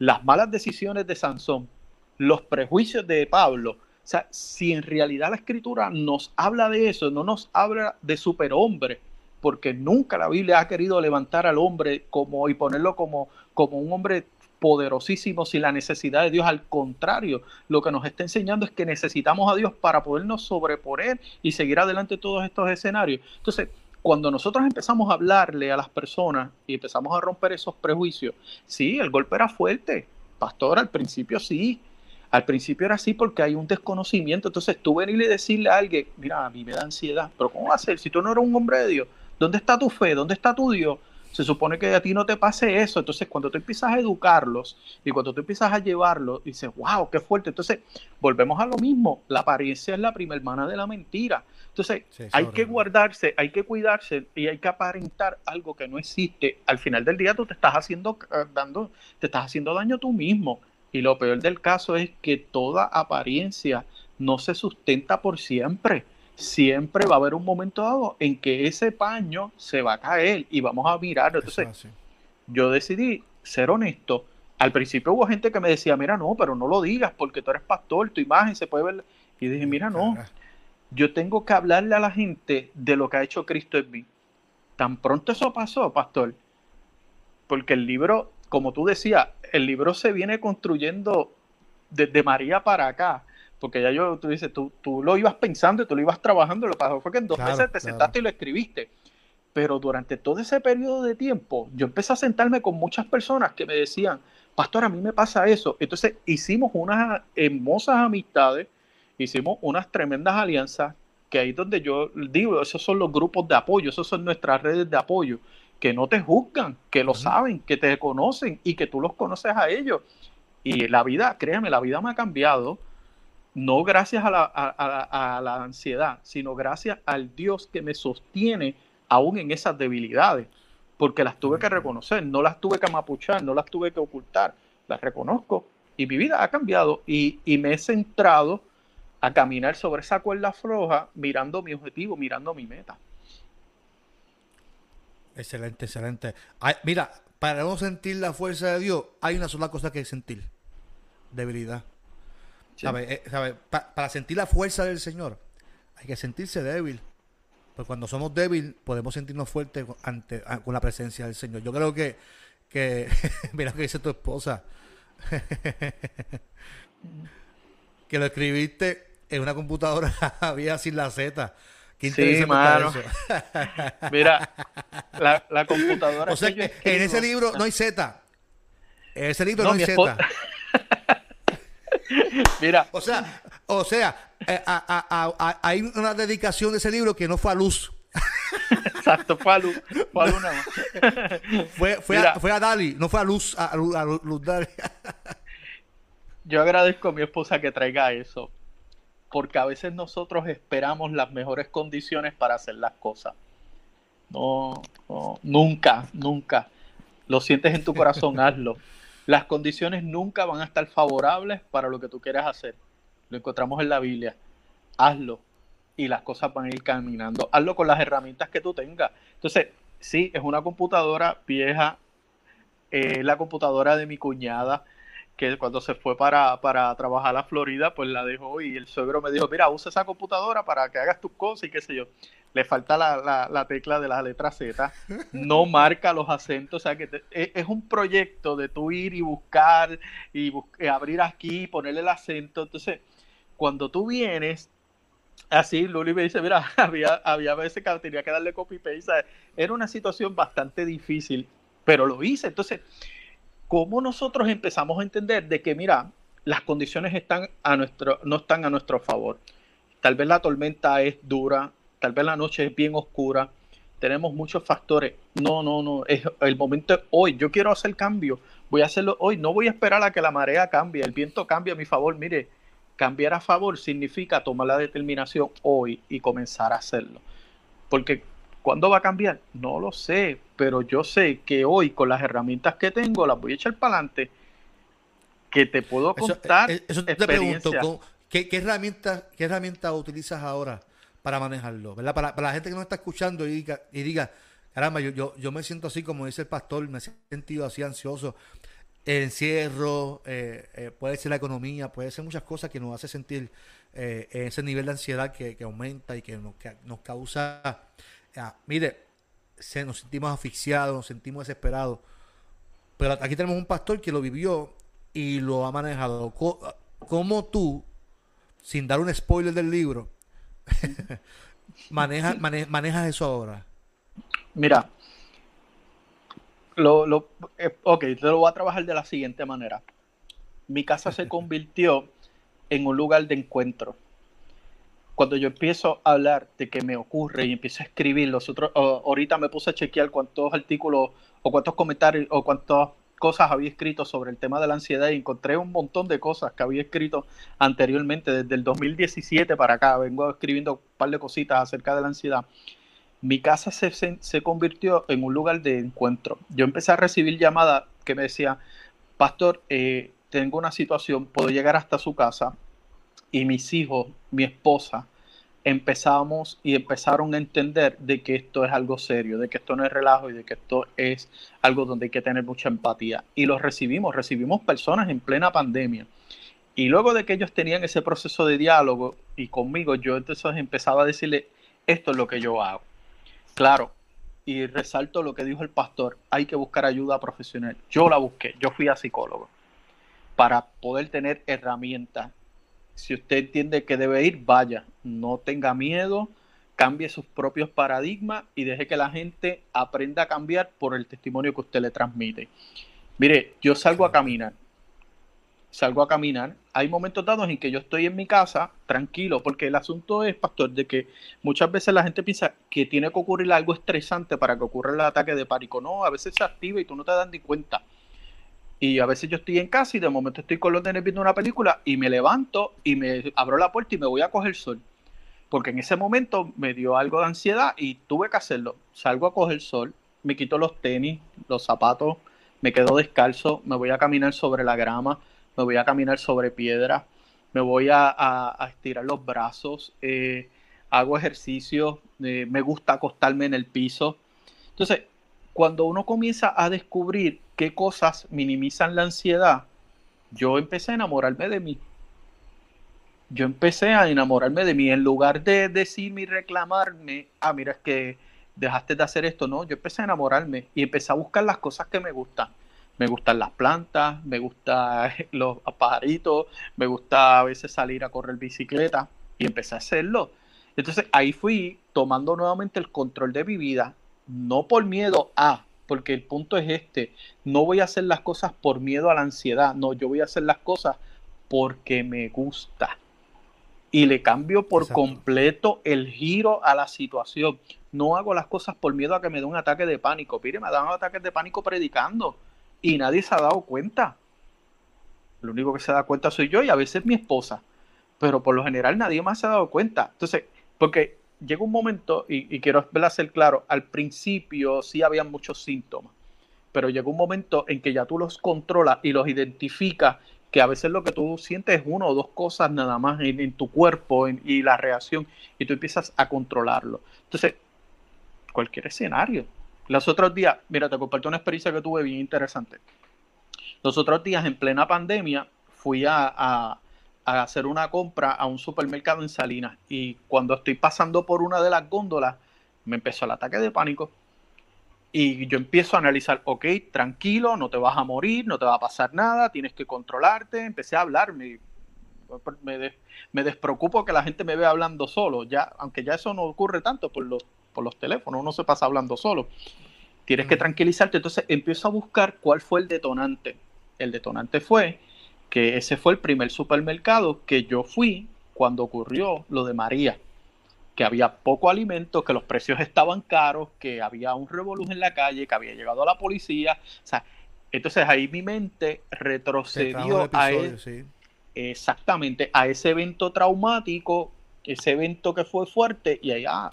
las malas decisiones de Sansón, los prejuicios de Pablo, o sea, si en realidad la escritura nos habla de eso, no nos habla de superhombre, porque nunca la Biblia ha querido levantar al hombre como y ponerlo como, como un hombre poderosísimo sin la necesidad de Dios. Al contrario, lo que nos está enseñando es que necesitamos a Dios para podernos sobreponer y seguir adelante todos estos escenarios. Entonces, cuando nosotros empezamos a hablarle a las personas y empezamos a romper esos prejuicios, sí, el golpe era fuerte, pastor, al principio sí, al principio era así porque hay un desconocimiento, entonces tú venir y decirle a alguien, mira, a mí me da ansiedad, pero ¿cómo va a ser si tú no eres un hombre de Dios? ¿Dónde está tu fe? ¿Dónde está tu Dios? Se supone que a ti no te pase eso. Entonces, cuando tú empiezas a educarlos y cuando tú empiezas a llevarlos, dices, wow, qué fuerte. Entonces, volvemos a lo mismo. La apariencia es la prima hermana de la mentira. Entonces, hay que guardarse, hay que cuidarse y hay que aparentar algo que no existe. Al final del día, tú te estás haciendo, eh, dando, te estás haciendo daño tú mismo. Y lo peor del caso es que toda apariencia no se sustenta por siempre siempre va a haber un momento dado en que ese paño se va a caer y vamos a mirarlo. Entonces, yo decidí ser honesto. Al principio hubo gente que me decía, mira, no, pero no lo digas porque tú eres pastor, tu imagen se puede ver. Y dije, mira, no, yo tengo que hablarle a la gente de lo que ha hecho Cristo en mí. Tan pronto eso pasó, pastor, porque el libro, como tú decías, el libro se viene construyendo desde María para acá porque ya yo, tú dices, tú, tú lo ibas pensando y tú lo ibas trabajando, lo pasó fue que en dos meses te sentaste y lo escribiste. Pero durante todo ese periodo de tiempo, yo empecé a sentarme con muchas personas que me decían, pastor, a mí me pasa eso. Entonces hicimos unas hermosas amistades, hicimos unas tremendas alianzas, que ahí donde yo digo, esos son los grupos de apoyo, esos son nuestras redes de apoyo, que no te juzgan, que lo saben, que te conocen y que tú los conoces a ellos. Y la vida, créeme, la vida me ha cambiado no gracias a la, ansiedad, sino gracias al Dios que me sostiene aún en esas debilidades, porque las tuve que reconocer, no las tuve que amapuchar, no las tuve que ocultar, las reconozco y mi vida ha cambiado y, me he centrado a caminar sobre esa cuerda floja mirando mi objetivo, mirando mi meta. Excelente, excelente. mira, para no sentir la fuerza de Dios, hay una sola cosa que sentir, debilidad. Eh, para sentir la fuerza del Señor, hay que sentirse débil. Pues cuando somos débiles, podemos sentirnos fuertes ante, con la presencia del Señor. Yo creo que, que mira lo que dice tu esposa, que lo escribiste en una computadora había sin la Z. Qué sí, mano. Mira, la, computadora. O sea, que en ese libro no hay Z. En ese libro no, hay Z. Mira. O sea, o sea, eh, hay una dedicación de ese libro que no fue a luz. Exacto, fue a luz. Fue a luna. fue, fue, a, fue, a, Dali, no fue a luz, a, luz, Dali. Yo agradezco a mi esposa que traiga eso, porque a veces nosotros esperamos las mejores condiciones para hacer las cosas. No, no nunca, nunca. Lo sientes en tu corazón, hazlo las condiciones nunca van a estar favorables para lo que tú quieras hacer. Lo encontramos en la Biblia. Hazlo y las cosas van a ir caminando. Hazlo con las herramientas que tú tengas. Entonces, sí, es una computadora vieja, es la computadora de mi cuñada, que cuando se fue para, para trabajar a Florida, pues la dejó y el suegro me dijo, mira, usa esa computadora para que hagas tus cosas y qué sé yo le falta la, tecla de la letra Z, no marca los acentos, o sea que e, es, un proyecto de tú ir y buscar y eh, abrir aquí, ponerle el acento, entonces cuando tú vienes, así Luli me dice, mira, había, había veces que tenía que darle copy paste, era una situación bastante difícil, pero lo hice, entonces, ¿cómo nosotros empezamos a entender de que, mira, las condiciones están a nuestro, no están a nuestro favor? Tal vez la tormenta es dura, tal vez la noche es bien oscura, tenemos muchos factores. No, no, no, es el momento es hoy. Yo quiero hacer cambio, voy a hacerlo hoy. No voy a esperar a que la marea cambie, el viento cambie a mi favor. Mire, cambiar a favor significa tomar la determinación hoy y comenzar a hacerlo. Porque ¿cuándo va a cambiar? No lo sé, pero yo sé que hoy con las herramientas que tengo las voy a echar para adelante. Que te puedo contar. Eh, eso, te pregunto, ¿qué, qué herramientas qué herramienta utilizas ahora? para manejarlo, ¿verdad? Para, la gente que no está escuchando y diga, y diga caramba, yo, yo, yo me siento así como dice el pastor, me he sentido así ansioso. El encierro, eh, eh, puede ser la economía, puede ser muchas cosas que nos hace sentir eh, ese nivel de ansiedad que, aumenta y que nos, nos causa... mire, se, nos sentimos asfixiados, nos sentimos desesperados. Pero aquí tenemos un pastor que lo vivió y lo ha manejado. ¿Cómo tú, sin dar un spoiler del libro, manejas, manejas eso ahora? Mira, lo, lo, eh, ok, te lo voy a trabajar de la siguiente manera. Mi casa se convirtió en un lugar de encuentro. Cuando yo empiezo a hablar de qué me ocurre y empiezo a escribir, los ahorita me puse a chequear cuántos artículos o cuántos comentarios o cuántas cosas había escrito sobre el tema de la ansiedad y encontré un montón de cosas que había escrito anteriormente, desde el 2017 para acá, vengo escribiendo un par de cositas acerca de la ansiedad. Mi casa se, se, convirtió en un lugar de encuentro. Yo empecé a recibir llamadas que me decían, pastor, eh, tengo una situación, puedo llegar hasta su casa y mis hijos, mi esposa, empezamos y empezaron a entender de que esto es algo serio, de que esto no es relajo y de que esto es algo donde hay que tener mucha empatía. Y los recibimos, recibimos personas en plena pandemia. Y luego de que ellos tenían ese proceso de diálogo y conmigo, yo entonces empezaba a decirle, esto es lo que yo hago. Claro, y resalto lo que dijo el pastor, hay que buscar ayuda profesional. Yo la busqué, yo fui a psicólogo para poder tener herramientas. Si usted entiende que debe ir, vaya, no tenga miedo, cambie sus propios paradigmas y deje que la gente aprenda a cambiar por el testimonio que usted le transmite. Mire, yo salgo a caminar salgo a caminar. Hay momentos dados en que yo estoy en mi casa tranquilo, porque el asunto es, pastor, de que muchas veces la gente piensa que tiene que ocurrir algo estresante para que ocurra el ataque de pánico. No, a veces se activa y tú no te das ni cuenta. Y a veces yo estoy en casa y de momento estoy con los nenes viendo una película y me levanto y me abro la puerta y me voy a coger sol. Porque en ese momento me dio algo de ansiedad y tuve que hacerlo. Salgo a coger sol, me quito los tenis, los zapatos, me quedo descalzo, me voy a caminar sobre la grama me voy a caminar sobre piedra, me voy a, estirar los brazos, eh, hago ejercicio, eh, me gusta acostarme en el piso. Entonces, cuando uno comienza a descubrir qué cosas minimizan la ansiedad, yo empecé a enamorarme de mí. Yo empecé a enamorarme de mí. En lugar de decirme y reclamarme, ah, mira, es que dejaste de hacer esto, no, yo empecé a enamorarme y empecé a buscar las cosas que me gustan me gustan las plantas, me gustan los pajaritos, me gusta a veces salir a correr bicicleta y empecé a hacerlo. Entonces ahí fui tomando nuevamente el control de mi vida, no por miedo a, porque el punto es este, no voy a hacer las cosas por miedo a la ansiedad, no, yo voy a hacer las cosas porque me gusta. Y le cambio por completo el giro a la situación. No hago las cosas por miedo a que me dé un ataque de pánico. Mire, me dan ataques de pánico predicando y nadie se ha dado cuenta. Lo único que se da cuenta soy yo y a veces mi esposa, pero por lo general nadie más se ha dado cuenta. Entonces, porque llega un momento, y, quiero ser claro, al principio sí había muchos síntomas, pero llega un momento en que ya tú los controlas y los identificas, que a veces lo que tú sientes es una o dos cosas nada más en, tu cuerpo y la reacción, y tú empiezas a controlarlo. Entonces, cualquier escenario, los otros días, mira, te comparto una experiencia que tuve bien interesante. Los otros días, en plena pandemia, fui a, hacer una compra a un supermercado en Salinas y cuando estoy pasando por una de las góndolas, me empezó el ataque de pánico. Y yo empiezo a analizar, ok, tranquilo, no te vas a morir, no te va a pasar nada, tienes que controlarte. Empecé a hablar, me, me, despreocupo que la gente me vea hablando solo, ya, aunque ya eso no ocurre tanto por los los teléfonos, uno se pasa hablando solo. Tienes que tranquilizarte. Entonces empiezo a buscar cuál fue el detonante. El detonante fue que ese fue el primer supermercado que yo fui cuando ocurrió lo de María, que había poco alimento, que los precios estaban caros, que había un revolú en la calle, que había llegado a la policía. O sea, entonces ahí mi mente retrocedió a exactamente a ese evento traumático, ese evento que fue fuerte y allá ah,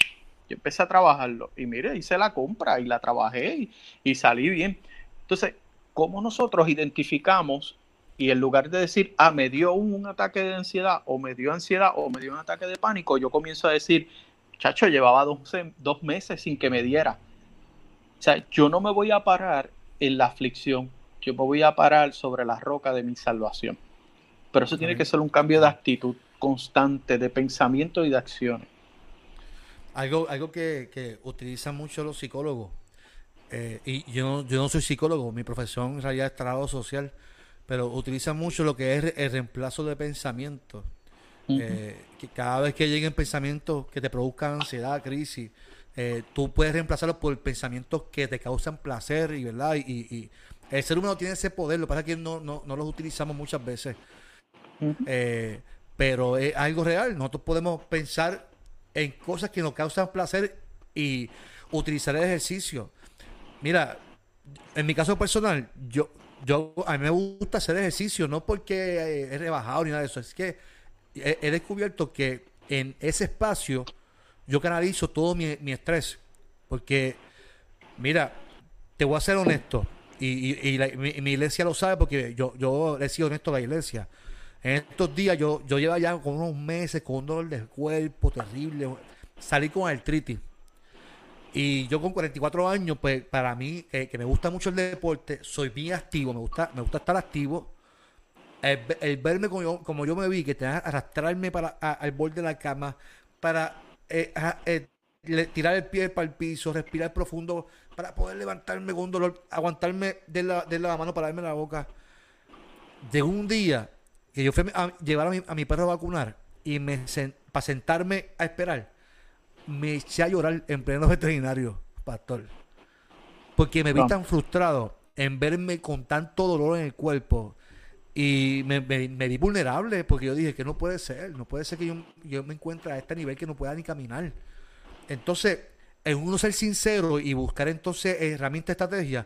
yo empecé a trabajarlo y mire, hice la compra y la trabajé y, salí bien. Entonces, ¿cómo nosotros identificamos y en lugar de decir, ah, me dio un, ataque de ansiedad o me dio ansiedad o me dio un ataque de pánico, yo comienzo a decir, chacho, llevaba dos, dos meses sin que me diera. O sea, yo no me voy a parar en la aflicción, yo me voy a parar sobre la roca de mi salvación. Pero eso tiene que ser un cambio de actitud constante, de pensamiento y de acciones. Algo, algo que, que utilizan mucho los psicólogos, eh, y yo no, yo no soy psicólogo, mi profesión en realidad es trabajo social, pero utilizan mucho lo que es el reemplazo de pensamientos. Eh, que cada vez que lleguen pensamientos que te produzcan ansiedad, crisis, eh, tú puedes reemplazarlos por pensamientos que te causan placer y verdad y, el ser humano tiene ese poder, lo que pasa es que no, no, no los utilizamos muchas veces. pero es algo real, nosotros podemos pensar en cosas que nos causan placer y utilizar el ejercicio. Mira, en mi caso personal, yo, yo a mí me gusta hacer ejercicio, no porque he rebajado ni nada de eso, es que he, descubierto que en ese espacio yo canalizo todo mi, estrés. Porque, mira, te voy a ser honesto, y, mi, iglesia lo sabe porque yo, yo he sido honesto a la iglesia. En estos días yo, yo llevo ya con unos meses con un dolor de cuerpo terrible. Salí con artritis. Y yo con 44 años, pues para mí, que me gusta mucho el deporte, soy bien activo, me gusta, me gusta estar activo. El, verme como yo, como yo, me vi, que tenía arrastrarme para, al borde de la cama, para eh, eh, tirar el pie para el piso, respirar profundo, para poder levantarme con dolor, aguantarme de la, de la mano para darme la boca. De un día que yo fui a llevar a mi, perro a vacunar y me para sentarme a esperar, me eché a llorar en pleno veterinario, pastor. Porque me vi tan frustrado en verme con tanto dolor en el cuerpo. Y me, me, vi vulnerable porque yo dije que no puede ser, no puede ser que yo, yo me encuentre a este nivel que no pueda ni caminar. Entonces, en uno ser sincero y buscar entonces herramientas, estrategias,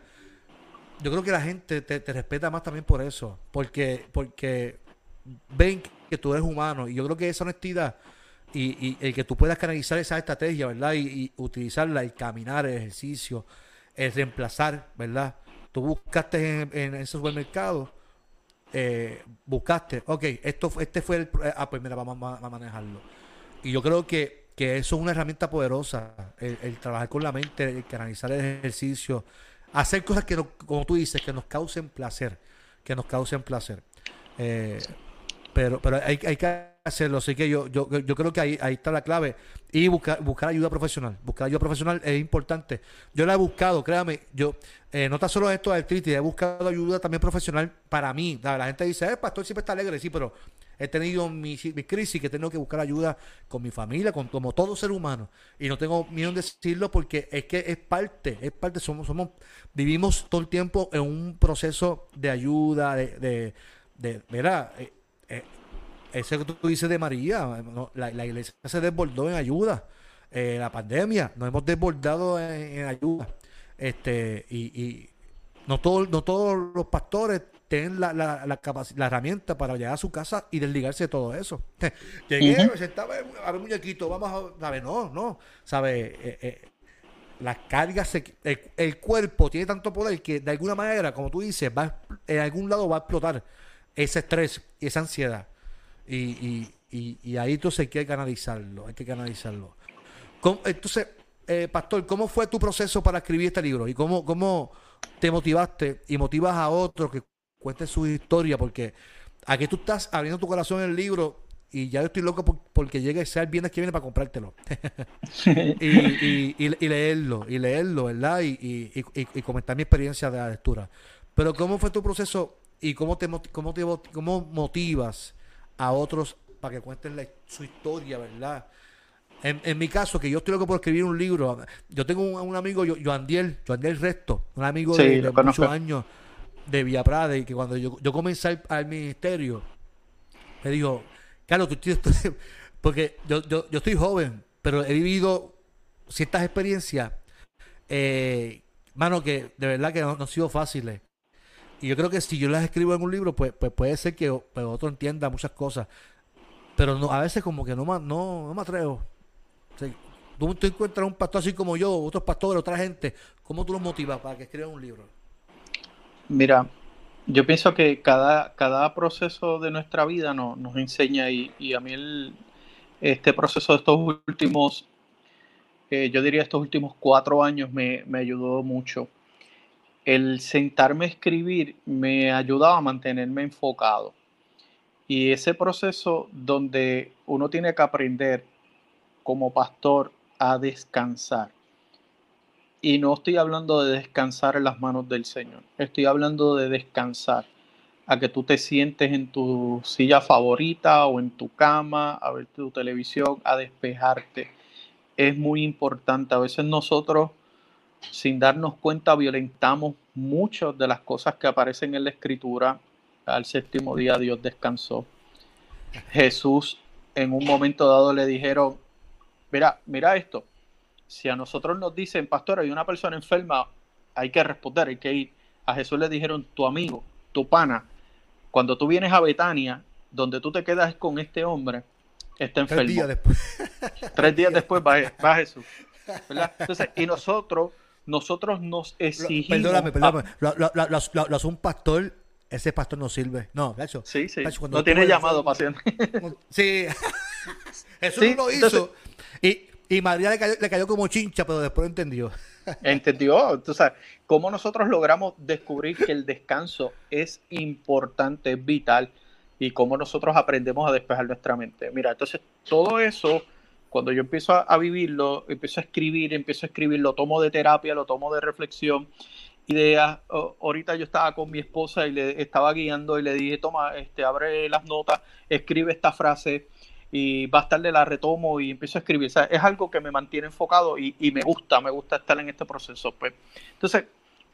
yo creo que la gente te, te, respeta más también por eso, porque, porque ven que tú eres humano. Y yo creo que esa honestidad y, el que tú puedas canalizar esa estrategia, ¿verdad? Y, utilizarla, el caminar, el ejercicio, el reemplazar, ¿verdad? Tú buscaste en, en ese supermercado, eh, buscaste, ok, esto, este fue el... Ah, pues mira, vamos a, manejarlo. Y yo creo que, que, eso es una herramienta poderosa, el, trabajar con la mente, el canalizar el ejercicio, hacer cosas que, como tú dices, que nos causen placer, que nos causen placer. Eh, pero, pero hay, hay que hacerlo, así que yo, yo, yo creo que ahí, ahí está la clave. Y buscar, buscar ayuda profesional. Buscar ayuda profesional es importante. Yo la he buscado, créame, yo, eh, no tan solo esto de artritis, he buscado ayuda también profesional para mí. La, gente dice, el eh, pastor siempre está alegre, sí, pero he tenido mi, mi crisis que tengo que buscar ayuda con mi familia, con como todo ser humano. Y no tengo miedo de decirlo porque es que es parte, es parte, somos, somos, vivimos todo el tiempo en un proceso de ayuda, de, de, de ¿verdad? Eh, eh, ese que tú dices de María, la, iglesia se desbordó en ayuda. Eh, la pandemia, nos hemos desbordado en, ayuda. Este, y, no, todo, no todos los pastores tienen la, la, la, herramienta para llegar a su casa y desligarse de todo eso. Llegué, me sentaba a ver muñequito, vamos a, ¿sabes? No, no, ¿sabes? Eh, eh, las cargas, el, cuerpo tiene tanto poder que de alguna manera, como tú dices, va, en algún lado va a explotar ese estrés y esa ansiedad. Y, y, y, y ahí entonces hay que canalizarlo, hay que canalizarlo. Entonces, eh, Pastor, ¿cómo fue tu proceso para escribir este libro? ¿Y cómo, cómo te motivaste y motivas a otros que cuenten su historia? Porque aquí tú estás abriendo tu corazón en el libro y ya yo estoy loco porque llegue sea el viernes que viene para comprártelo. y, y, leerlo, y leerlo, ¿verdad? Y, y, comentar mi experiencia de la lectura. Pero ¿cómo fue tu proceso y cómo te, cómo te cómo motivas a otros para que cuenten su historia, ¿verdad? En, en, mi caso, que yo estoy loco por escribir un libro, yo tengo un, amigo, Joandiel, Joandiel Resto, un amigo de, muchos años de Villa Prada, y que cuando yo, yo comencé al, ministerio, me dijo, Carlos, tú tienes, porque yo, yo, yo estoy joven, pero he vivido ciertas experiencias, eh, mano, que de verdad que no, no han sido fáciles. Y yo creo que si yo las escribo en un libro, pues, pues puede ser que pues, otro entienda muchas cosas. Pero no, a veces como que no, no, no me atrevo. tú, te encuentras un pastor así como yo, otros pastores, otra gente. ¿Cómo tú los motivas para que escriban un libro? Mira, yo pienso que cada, cada proceso de nuestra vida nos enseña y, y, a mí el, este proceso de estos últimos, eh, yo diría estos últimos cuatro años me, me ayudó mucho el sentarme a escribir me ayudaba a mantenerme enfocado. Y ese proceso donde uno tiene que aprender como pastor a descansar. Y no estoy hablando de descansar en las manos del Señor, estoy hablando de descansar, a que tú te sientes en tu silla favorita o en tu cama, a ver tu televisión, a despejarte. Es muy importante. A veces nosotros, sin darnos cuenta, violentamos muchas de las cosas que aparecen en la escritura. Al séptimo día Dios descansó. Jesús en un momento dado le dijeron, mira, mira esto, si a nosotros nos dicen, pastor, hay una persona enferma, hay que responder, hay que ir. A Jesús le dijeron, tu amigo, tu pana, cuando tú vienes a Betania, donde tú te quedas con este hombre, está enfermo. Tres días después. Tres días después va, Jesús. Entonces, y nosotros, nosotros nos exigimos. Perdóname, perdóname. Lo, hace un pastor ese pastor no sirve. No, eso. Sí, sí. no tiene llamado paciente. Sí. Jesús lo hizo. y, y María le cayó, le cayó, como chincha, pero después entendió. Entendió. Entonces, ¿cómo nosotros logramos descubrir que el descanso es importante, es vital? Y cómo nosotros aprendemos a despejar nuestra mente. Mira, entonces todo eso, cuando yo empiezo a, vivirlo, empiezo a escribir, empiezo a escribir, lo tomo de terapia, lo tomo de reflexión ideas. ahorita yo estaba con mi esposa y le estaba guiando y le dije, toma, este, abre las notas, escribe esta frase y más tarde la retomo y empiezo a escribir. Es algo que me mantiene enfocado y, me gusta, me gusta estar en este proceso. Pues. Entonces,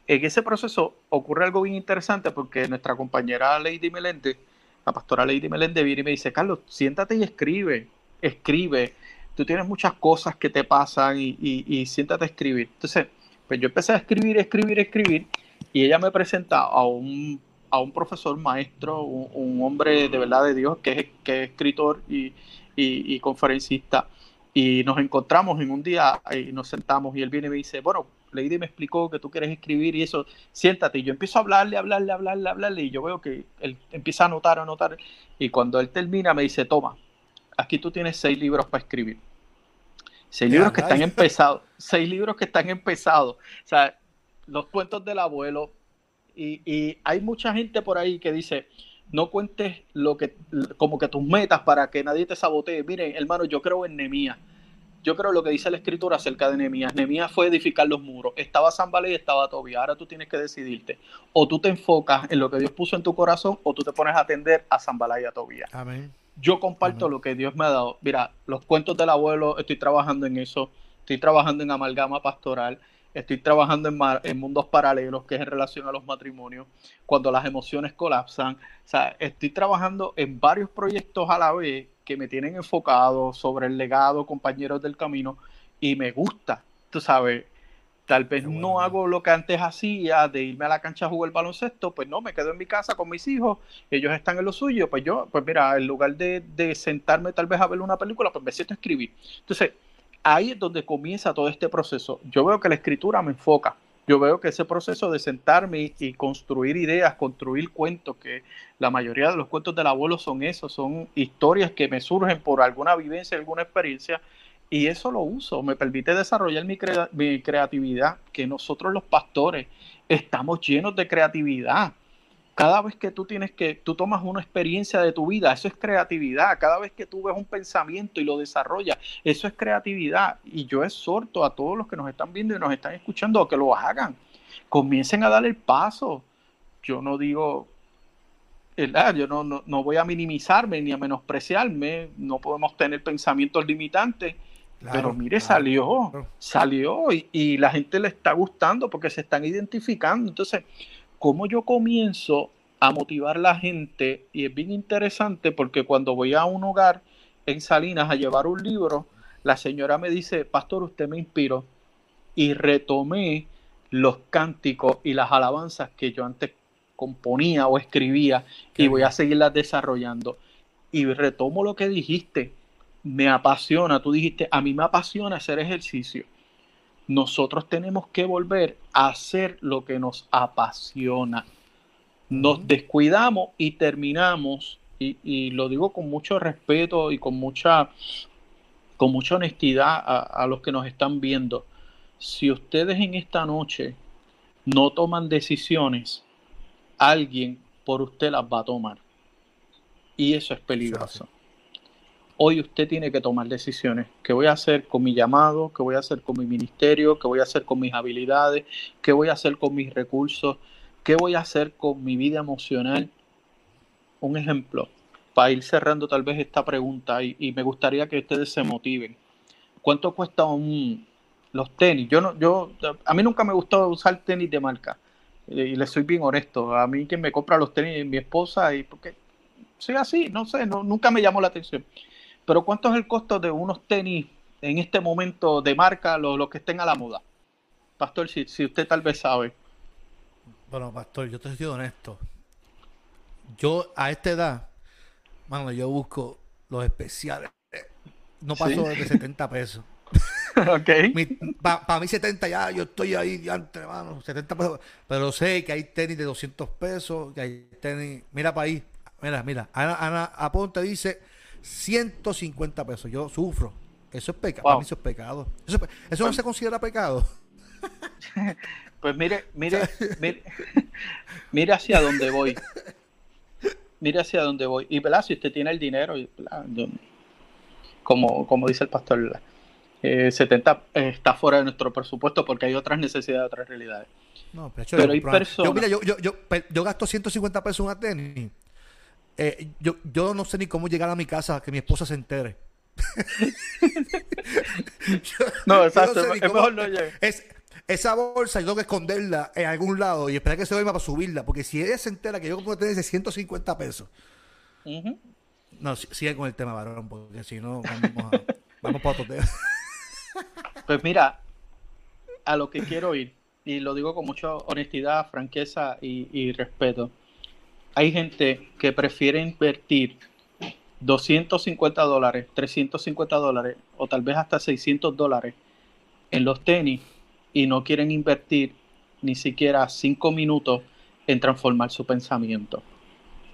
en ese proceso ocurre algo bien interesante porque nuestra compañera Lady Melende, la pastora Lady Melende, viene y me dice, Carlos, siéntate y escribe, escribe. Tú tienes muchas cosas que te pasan y, y siéntate a escribir. Entonces, pues yo empecé a escribir, escribir, escribir, y ella me presenta a un, a un profesor maestro, un, hombre de verdad de Dios, que es, escritor y, conferencista. Y nos encontramos en un día y nos sentamos y él viene y me dice, bueno, Lady me explicó que tú quieres escribir y eso, siéntate. Y yo empiezo a hablarle, hablarle, hablarle, hablarle y yo veo que él empieza a anotar, a anotar. Y cuando él termina me dice, toma, aquí tú tienes seis libros para escribir. Seis libros que están empezados. Seis libros que están empezados. O sea, los cuentos del abuelo. Y, hay mucha gente por ahí que dice, no cuentes lo que, como que tus metas para que nadie te sabotee. Miren, hermano, yo creo en Nemías. Yo creo lo que dice la escritura acerca de Nemías. Nemías fue edificar los muros. Estaba Zambala y estaba Tobia. Ahora tú tienes que decidirte. O tú te enfocas en lo que Dios puso en tu corazón o tú te pones a atender a Zambala y a Tobia. Amén. Yo comparto lo que Dios me ha dado. Mira, los cuentos del abuelo, estoy trabajando en eso. Estoy trabajando en amalgama pastoral. Estoy trabajando en, en mundos paralelos, que es en relación a los matrimonios, cuando las emociones colapsan. O sea, estoy trabajando en varios proyectos a la vez que me tienen enfocado sobre el legado, compañeros del camino, y me gusta, tú sabes, Tal vez no hago lo que antes hacía de irme a la cancha a jugar el baloncesto, pues no, me quedo en mi casa con mis hijos, ellos están en lo suyo, pues yo, pues mira, en lugar de, sentarme tal vez a ver una película, pues me siento a escribir. Entonces, ahí es donde comienza todo este proceso. Yo veo que la escritura me enfoca. Yo veo que ese proceso de sentarme y construir ideas, construir cuentos, que la mayoría de los cuentos del abuelo son esos, son historias que me surgen por alguna vivencia, alguna experiencia, y eso lo uso, me permite desarrollar mi, mi creatividad, que nosotros los pastores estamos llenos de creatividad. Cada vez que tú tienes que, tú tomas una experiencia de tu vida, eso es creatividad. Cada vez que tú ves un pensamiento y lo desarrollas, eso es creatividad. Y yo exhorto a todos los que nos están viendo y nos están escuchando a que lo hagan. Comiencen a dar el paso. Yo no digo, yo no, no, no, voy a minimizarme ni a menospreciarme, no podemos tener pensamientos limitantes, pero mire, salió, salió y, la gente le está gustando porque se están identificando. Entonces, ¿cómo yo comienzo a motivar a la gente? Y es bien interesante porque cuando voy a un hogar en Salinas a llevar un libro, la señora me dice, pastor, usted me inspiró. Y retomé los cánticos y las alabanzas que yo antes componía o escribía y voy a seguirlas desarrollando. Y retomo lo que dijiste me apasiona, tú dijiste, a mí me apasiona hacer ejercicio. Nosotros tenemos que volver a hacer lo que nos apasiona. Nos descuidamos y terminamos, y, lo digo con mucho respeto y con mucha, con mucha honestidad a, a los que nos están viendo. Si ustedes en esta noche no toman decisiones, alguien por usted las va a tomar. Y eso es peligroso. Hoy usted tiene que tomar decisiones. ¿Qué voy a hacer con mi llamado? ¿Qué voy a hacer con mi ministerio? ¿Qué voy a hacer con mis habilidades? ¿Qué voy a hacer con mis recursos? ¿Qué voy a hacer con mi vida emocional? Un ejemplo, para ir cerrando tal vez esta pregunta y, me gustaría que ustedes se motiven. ¿Cuánto cuesta un, los tenis? Yo no, yo, a mí nunca me gustó usar tenis de marca y le soy bien honesto. A mí quien me compra los tenis mi esposa y porque soy así, no sé, no, nunca me llamó la atención. Pero ¿cuánto es el costo de unos tenis en este momento de marca, los, que estén a la moda? Pastor, si, si usted tal vez sabe. Bueno, Pastor, yo te soy honesto. Yo a esta edad, mano, yo busco los especiales. No paso de 70 pesos. ok. Para mí 70 ya, yo estoy ahí diante, mano, 70 pesos. Pero sé que hay tenis de 200 pesos, que hay tenis... Mira para ahí, mira, mira. Ana, Ana Aponte dice 150 pesos. Yo sufro. Eso es pecado. Para mí eso es pecado. Eso, no se considera pecado. Pues mire, mire, mire, mire hacia dónde voy. Mire hacia dónde voy. Y ¿verdad? si usted tiene el dinero, como, como dice el pastor, 70 eh, está fuera de nuestro presupuesto porque hay otras necesidades, otras realidades. No, pero, hay personas. Yo, mira, yo, yo, yo, yo, gasto 150 pesos en una tenis eh, yo, yo no sé ni cómo llegar a mi casa que mi esposa se entere. no, exacto. es mejor no es, esa bolsa yo tengo que esconderla en algún lado y esperar que se vaya para subirla. Porque si ella se entera que yo puedo tener 150 pesos. No, sigue con el tema, varón, porque si no, vamos, a, vamos para otro tema. pues mira, a lo que quiero ir, y lo digo con mucha honestidad, franqueza y respeto hay gente que prefiere invertir 250 dólares, 350 dólares o tal vez hasta 600 dólares en los tenis y no quieren invertir ni siquiera 5 minutos en transformar su pensamiento,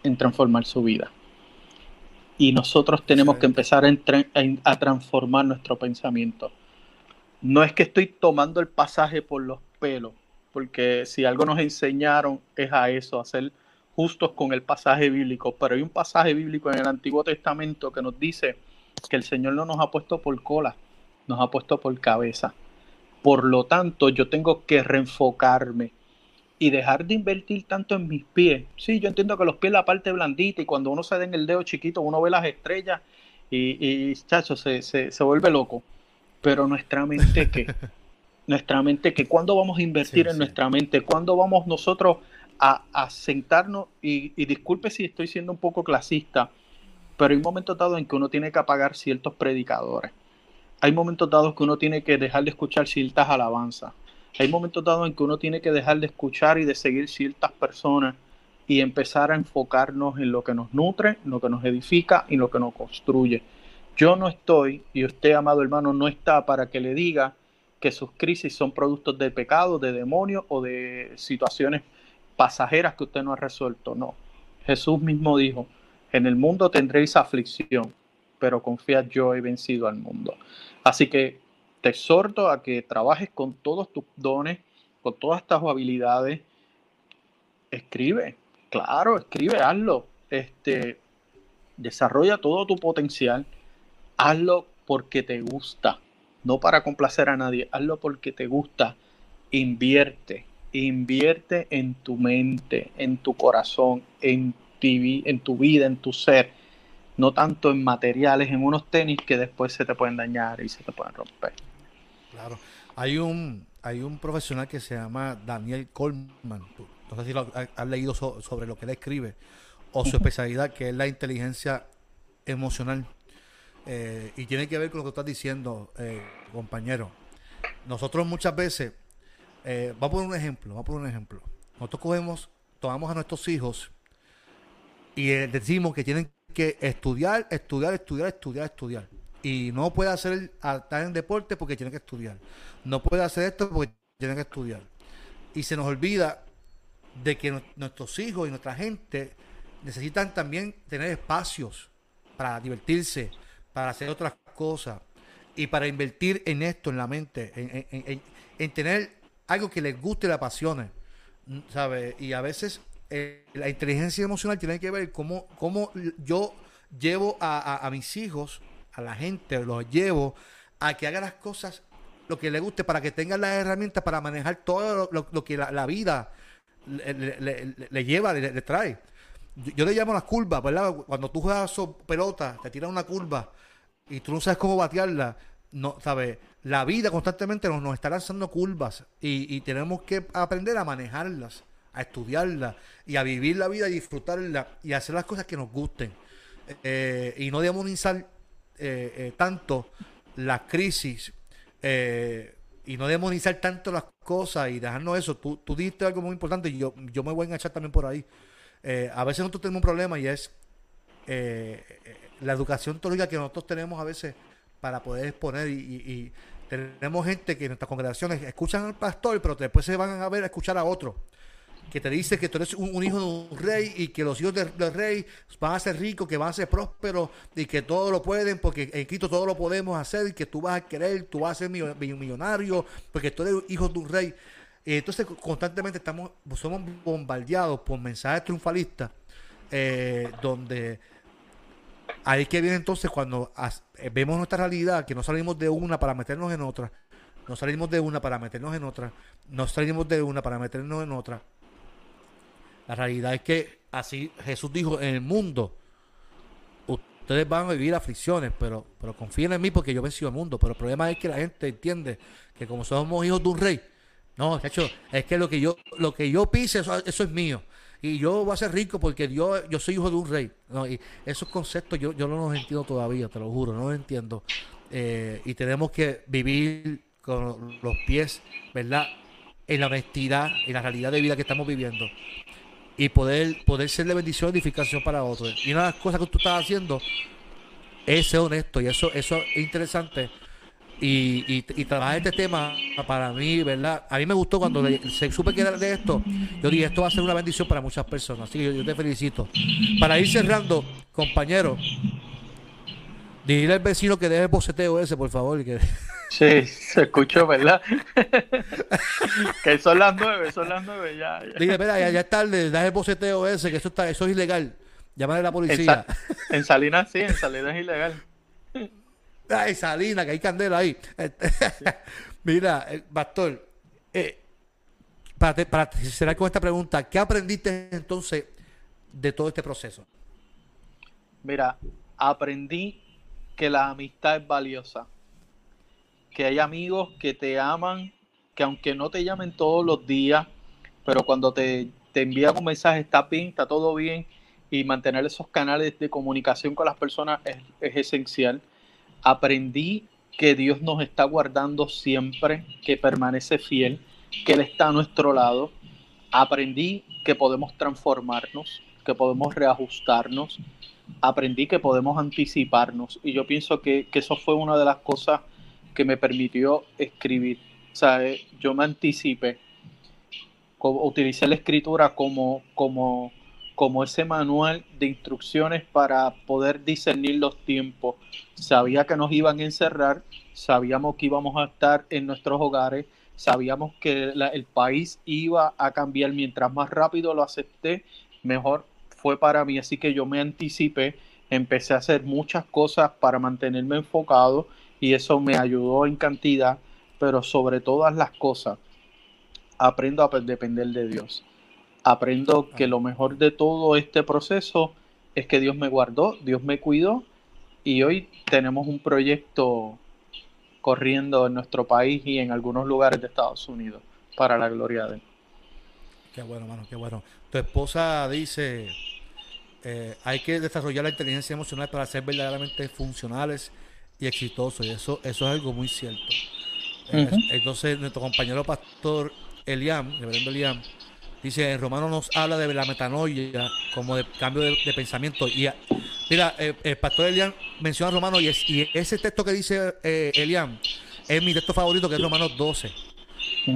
en transformar su vida. Y nosotros tenemos que empezar a, a, transformar nuestro pensamiento. No es que estoy tomando el pasaje por los pelos, porque si algo nos enseñaron es a eso, a hacer justos con el pasaje bíblico, pero hay un pasaje bíblico en el Antiguo Testamento que nos dice que el Señor no nos ha puesto por cola, nos ha puesto por cabeza. Por lo tanto, yo tengo que reenfocarme y dejar de invertir tanto en mis pies. Sí, yo entiendo que los pies la parte blandita y cuando uno se da en el dedo chiquito, uno ve las estrellas y, y chacho, se, se, vuelve loco. Pero nuestra mente, ¿qué? nuestra mente, que ¿Cuándo vamos a invertir en nuestra mente? ¿Cuándo vamos nosotros a, sentarnos, y, disculpe si estoy siendo un poco clasista, pero hay momentos dados en que uno tiene que apagar ciertos predicadores. Hay momentos dados que uno tiene que dejar de escuchar ciertas alabanzas. Hay momentos dados en que uno tiene que dejar de escuchar y de seguir ciertas personas y empezar a enfocarnos en lo que nos nutre, en lo que nos edifica y lo que nos construye. Yo no estoy, y usted, amado hermano, no está para que le diga que sus crisis son productos de pecado, de demonio o de situaciones pasajeras que usted no ha resuelto. No. Jesús mismo dijo, en el mundo tendréis aflicción, pero confía, yo he vencido al mundo. Así que te exhorto a que trabajes con todos tus dones, con todas tus habilidades. Escribe, claro, escribe, hazlo. Este, desarrolla todo tu potencial. Hazlo porque te gusta, no para complacer a nadie. Hazlo porque te gusta. Invierte, invierte en tu mente, en tu corazón, en, en tu vida, en tu ser, no tanto en materiales, en unos tenis que después se te pueden dañar y se te pueden romper. Claro, hay un, hay un profesional que se llama Daniel Coleman, no sé si lo has, leído sobre lo que él escribe, o su especialidad que es la inteligencia emocional. Eh, y tiene que ver con lo que estás diciendo, eh, compañero. Nosotros muchas veces eh, vamos a poner un ejemplo, vamos a poner un ejemplo. Nosotros cogemos, tomamos a nuestros hijos y eh, decimos que tienen que estudiar, estudiar, estudiar, estudiar, estudiar. Y no puede hacer estar en deporte porque tiene que estudiar. No puede hacer esto porque tiene que estudiar. Y se nos olvida de que nuestros hijos y nuestra gente necesitan también tener espacios para divertirse, para hacer otras cosas y para invertir en esto, en la mente, en, en tener algo que les guste y le apasione, ¿sabes? Y a veces eh, la inteligencia emocional tiene que ver cómo, cómo yo llevo a, mis hijos a la gente, los llevo a que haga las cosas lo que le guste para que tengan las herramientas para manejar todo lo, que la, vida le, lleva, le, trae. Yo, le llamo las curvas, ¿verdad? Cuando tú juegas pelota, te tiran una curva y tú no sabes cómo batearla, no, ¿sabes? La vida constantemente nos, nos está lanzando curvas y, y, que aprender a manejarlas, a estudiarlas y a vivir la vida y disfrutarla y hacer las cosas que nos gusten. Eh, y no demonizar eh, eh, tanto las crisis eh, y no demonizar tanto las cosas y dejarnos eso. Tú, tú dijiste algo muy importante y yo, yo me voy a enganchar también por ahí. Eh, a veces nosotros tenemos un problema y es la educación teológica que nosotros tenemos a veces para poder exponer y, tenemos gente que en nuestras congregaciones escuchan al pastor, pero después se van a ver a escuchar a otro que te dice que tú eres un, hijo de un rey y que los hijos del, rey van a ser ricos, que van a ser prósperos y que todo lo pueden porque en Cristo todo lo podemos hacer y que tú vas a querer, tú vas a ser millonario porque tú eres hijo de un rey. Y entonces constantemente estamos, somos bombardeados por mensajes triunfalistas eh, donde ahí que viene entonces cuando eh, vemos nuestra realidad, que no salimos de una para meternos en otra, no salimos de una para meternos en otra, no salimos de una para meternos en otra. La realidad es que así Jesús dijo, en el mundo ustedes van a vivir aflicciones, pero, pero confíen en mí porque yo vencí el mundo. Pero el problema es que la gente entiende que como somos hijos de un rey, no, hecho, es que lo que yo, lo que yo pise, eso, es mío. Y yo voy a ser rico porque yo, yo soy hijo de un rey. No, y esos conceptos yo, yo no los entiendo todavía, te lo juro, no los entiendo. Eh, y tenemos que vivir con los pies, ¿verdad? En la honestidad, en la realidad de vida que estamos viviendo y poder, poder ser de bendición y edificación para otros. Y una de las cosas que tú estás haciendo es ser honesto y eso, eso es interesante. Y, y, trabajar este tema para mí, ¿verdad? A mí me gustó cuando se supe que era de esto. Yo dije, esto va a ser una bendición para muchas personas. Así que yo, te felicito. Para ir cerrando, compañero, dile al vecino que deje el boceteo ese, por favor. Y que... Sí, se escuchó, ¿verdad? que son las nueve, son las nueve ya. Dile, espera, ya, es tarde, da el boceteo ese, que eso está, eso es ilegal. Llámale a la policía. En, Salinas sí, en Salinas es ilegal. Ay, Salinas, que hay candela ahí. Mira, eh, Pastor, eh, para, para cerrar con esta pregunta, ¿qué aprendiste entonces de todo este proceso? Mira, aprendí que la amistad es valiosa que hay amigos que te aman, que aunque no te llamen todos los días, pero cuando te, te envían un mensaje, está bien, está todo bien, y mantener esos canales de comunicación con las personas es, es esencial. Aprendí que Dios nos está guardando siempre, que permanece fiel, que Él está a nuestro lado. Aprendí que podemos transformarnos, que podemos reajustarnos. Aprendí que podemos anticiparnos. Y yo pienso que, que eso fue una de las cosas que me permitió escribir. O sea, eh, yo me anticipé, utilicé la escritura como, como, como ese manual de instrucciones para poder discernir los tiempos. Sabía que nos iban a encerrar, sabíamos que íbamos a estar en nuestros hogares, sabíamos que el país iba a cambiar. Mientras más rápido lo acepté, mejor fue para mí. Así que yo me anticipé, empecé a hacer muchas cosas para mantenerme enfocado y eso me ayudó en cantidad, pero sobre todas las cosas, aprendo a depender de Dios. Aprendo que lo mejor de todo este proceso es que Dios me guardó, Dios me cuidó y hoy tenemos un proyecto corriendo en nuestro país y en algunos lugares de Estados Unidos para la gloria de Él. Qué bueno, hermano, qué bueno. Tu esposa dice, eh, hay que desarrollar la inteligencia emocional para ser verdaderamente funcionales y exitoso. Y eso, eso es algo muy cierto. Eh, entonces, nuestro compañero pastor Eliam, reverendo Eliam, dice, en Romano nos habla de la metanoia como de cambio de, pensamiento. Y mira, eh, el pastor Eliam menciona Romano y, es, y ese texto que dice eh, Eliam es mi texto favorito, que es Romanos 12.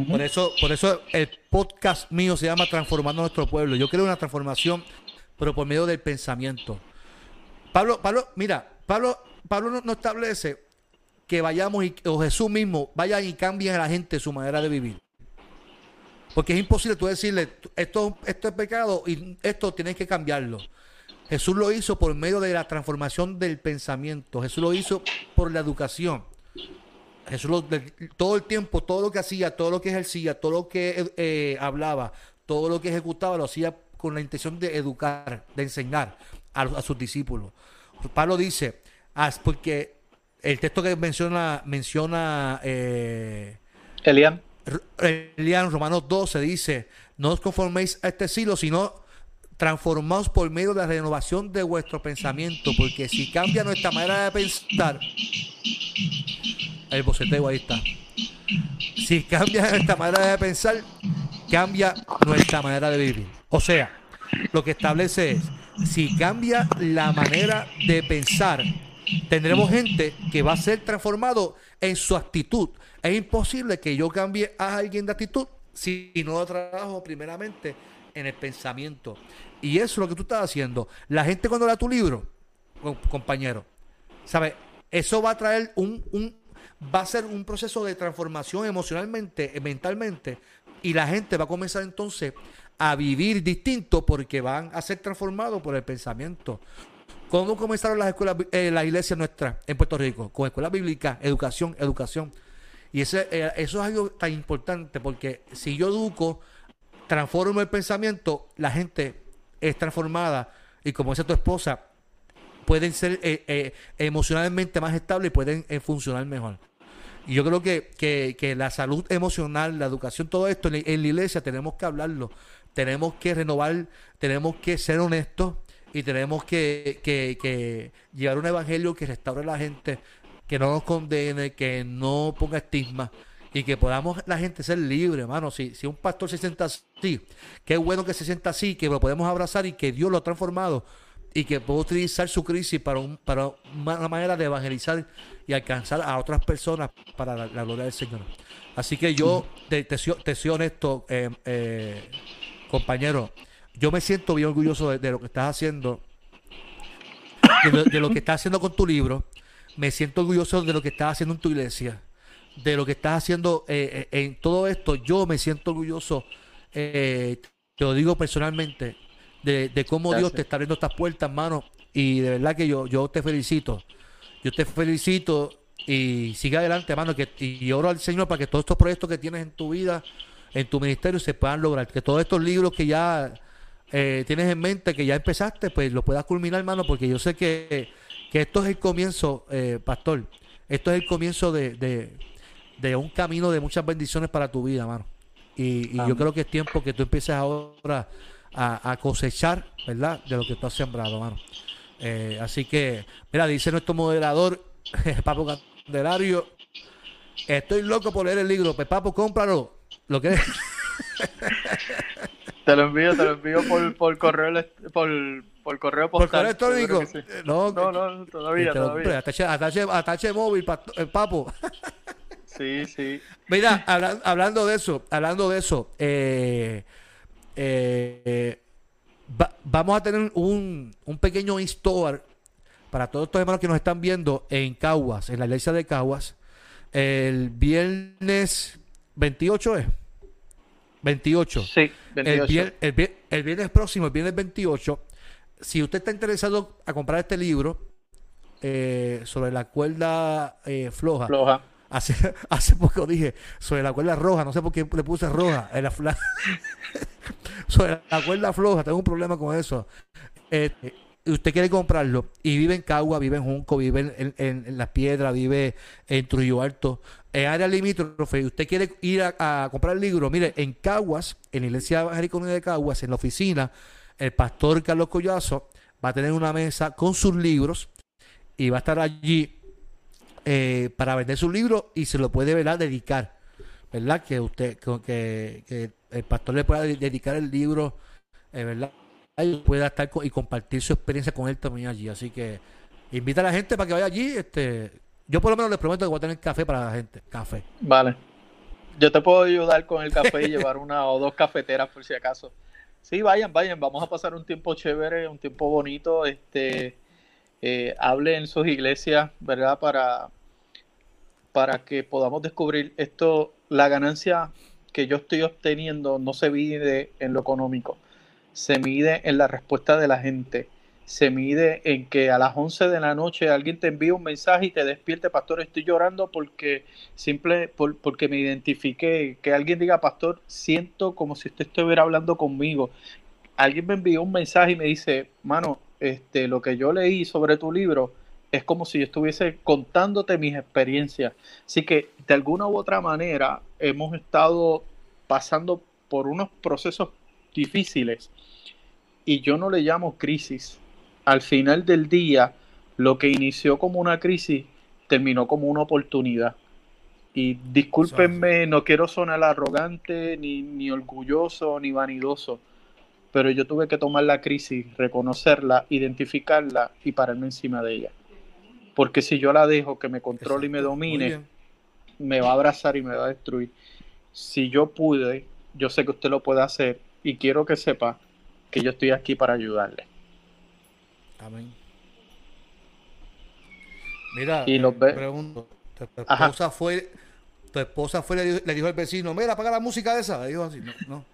Por eso, por eso el podcast mío se llama Transformando nuestro pueblo. Yo creo una transformación, pero por medio del pensamiento. Pablo, Pablo, mira, Pablo Pablo no, establece que vayamos y, o Jesús mismo vayan y cambien a la gente su manera de vivir. Porque es imposible tú decirle, esto, esto es pecado y esto tienes que cambiarlo. Jesús lo hizo por medio de la transformación del pensamiento. Jesús lo hizo por la educación. Jesús todo el tiempo, todo lo que hacía, todo lo que ejercía, todo lo que eh, hablaba, todo lo que ejecutaba, lo hacía con la intención de educar, de enseñar a, sus discípulos. Pablo dice, porque el texto que menciona, menciona eh, Elian. Elian, Romanos 12, dice, no os conforméis a este siglo, sino transformaos por medio de la renovación de vuestro pensamiento, porque si cambia nuestra manera de pensar, el boceteo ahí está. Si cambia nuestra manera de pensar, cambia nuestra manera de vivir. O sea, lo que establece es, si cambia la manera de pensar, tendremos gente que va a ser transformado en su actitud. Es imposible que yo cambie a alguien de actitud si no lo trabajo primeramente en el pensamiento. Y eso es lo que tú estás haciendo. La gente cuando lea tu libro, compañero, ¿sabes? Eso va a traer un, un, va a ser un proceso de transformación emocionalmente, mentalmente, y la gente va a comenzar entonces a vivir distinto porque van a ser transformados por el pensamiento. ¿Cómo comenzaron las escuelas, eh, las iglesias nuestras en Puerto Rico? Con escuelas bíblicas, educación, educación. Y ese, eh, eso es algo tan importante porque si yo educo, transformo el pensamiento, la gente es transformada y como dice tu esposa, pueden ser eh, emocionalmente más estables y pueden funcionar mejor. Y yo creo que, que, la salud emocional, la educación, todo esto en la iglesia tenemos que hablarlo tenemos que renovar, tenemos que ser honestos y tenemos que, llevar un evangelio que restaure a la gente, que no nos condene, que no ponga estigma y que podamos la gente ser libre, hermano. Si, si un pastor se sienta así, qué bueno que se sienta así, que lo podemos abrazar y que Dios lo ha transformado y que puede utilizar su crisis para, un, para una manera de evangelizar y alcanzar a otras personas para la, gloria del Señor. Así que yo te, te, soy honesto, eh, eh, compañero, yo me siento bien orgulloso de, lo que estás haciendo, de lo, que estás haciendo con tu libro, me siento orgulloso de lo que estás haciendo en tu iglesia, de lo que estás haciendo eh, eh, en todo esto. Yo me siento orgulloso, eh, te lo digo personalmente, de, cómo Dios te está abriendo estas puertas, hermano. Y de verdad que yo, yo te felicito. Yo te felicito y sigue adelante, hermano. Que, y oro al Señor para que todos estos proyectos que tienes en tu vida en tu ministerio se puedan lograr. Que todos estos libros que ya eh, tienes en mente, que ya empezaste, pues los puedas culminar, hermano, porque yo sé que, esto es el comienzo, eh, pastor. Esto es el comienzo de, de, un camino de muchas bendiciones para tu vida, hermano. Y, yo creo que es tiempo que tú empieces ahora a, cosechar, ¿verdad? De lo que tú has sembrado, hermano. Eh, así que, mira, dice nuestro moderador, Papo Candelario, estoy loco por leer el libro, pues Papo, cómpralo. ¿Lo que Te lo envío, te lo envío por, por correo por, por correo postal. ¿Por correo electrónico? No, no, no, todavía, todavía. Atache, atache, móvil, el eh, papo. Sí, sí. Mira, hablando de eso, hablando de eso, eh, eh, vamos a tener un, un pequeño store para todos estos hermanos que nos están viendo en Caguas, en la iglesia de Caguas, el viernes 28 es. 28. Sí, 28. El, viernes próximo, el viernes 28, si usted está interesado a comprar este libro eh, sobre la cuerda eh, floja. Floja. Hace, hace poco dije sobre la cuerda roja, no sé por qué le puse roja. En la sobre la cuerda floja, tengo un problema con eso. Eh, usted quiere comprarlo y vive en Cagua, vive en Junco, vive en, en, Las Piedras, vive en Trujillo Alto, en área limítrofe, y usted quiere ir a, comprar el libro, mire, en Caguas, en la Iglesia Evangélica de Caguas, en la oficina, el pastor Carlos Collazo va a tener una mesa con sus libros y va a estar allí eh, para vender sus libros y se lo puede ¿verdad? dedicar, ¿verdad? Que usted, que, el pastor le pueda dedicar el libro, eh, ¿verdad? pueda estar y compartir su experiencia con él también allí. Así que invita a la gente para que vaya allí. Este, yo por lo menos les prometo que voy a tener café para la gente. Café. Vale. Yo te puedo ayudar con el café y llevar una o dos cafeteras por si acaso. Sí, vayan, vayan. Vamos a pasar un tiempo chévere, un tiempo bonito. Este, eh, hable en sus iglesias, ¿verdad? Para, para que podamos descubrir esto. La ganancia que yo estoy obteniendo no se mide en lo económico se mide en la respuesta de la gente se mide en que a las 11 de la noche alguien te envía un mensaje y te despierte, pastor, estoy llorando porque simple porque me identifique, que alguien diga, pastor, siento como si usted estuviera hablando conmigo. Alguien me envió un mensaje y me dice, mano, este, lo que yo leí sobre tu libro es como si yo estuviese contándote mis experiencias. Así que de alguna u otra manera hemos estado pasando por unos procesos difíciles y yo no le llamo crisis, al final del día, lo que inició como una crisis terminó como una oportunidad. Y discúlpenme, no quiero sonar arrogante, ni, ni orgulloso, ni vanidoso, pero yo tuve que tomar la crisis, reconocerla, identificarla y pararme encima de ella. Porque si yo la dejo que me controle y me domine, me va a abrazar y me va a destruir. Si yo pude, yo sé que usted lo puede hacer y quiero que sepa que yo estoy aquí para ayudarle. Amén. Mira, y los pregunto, ¿tu esposa fue, tu esposa fue le dijo, al vecino, mira, apaga la música de esa? Le dijo así, no, no.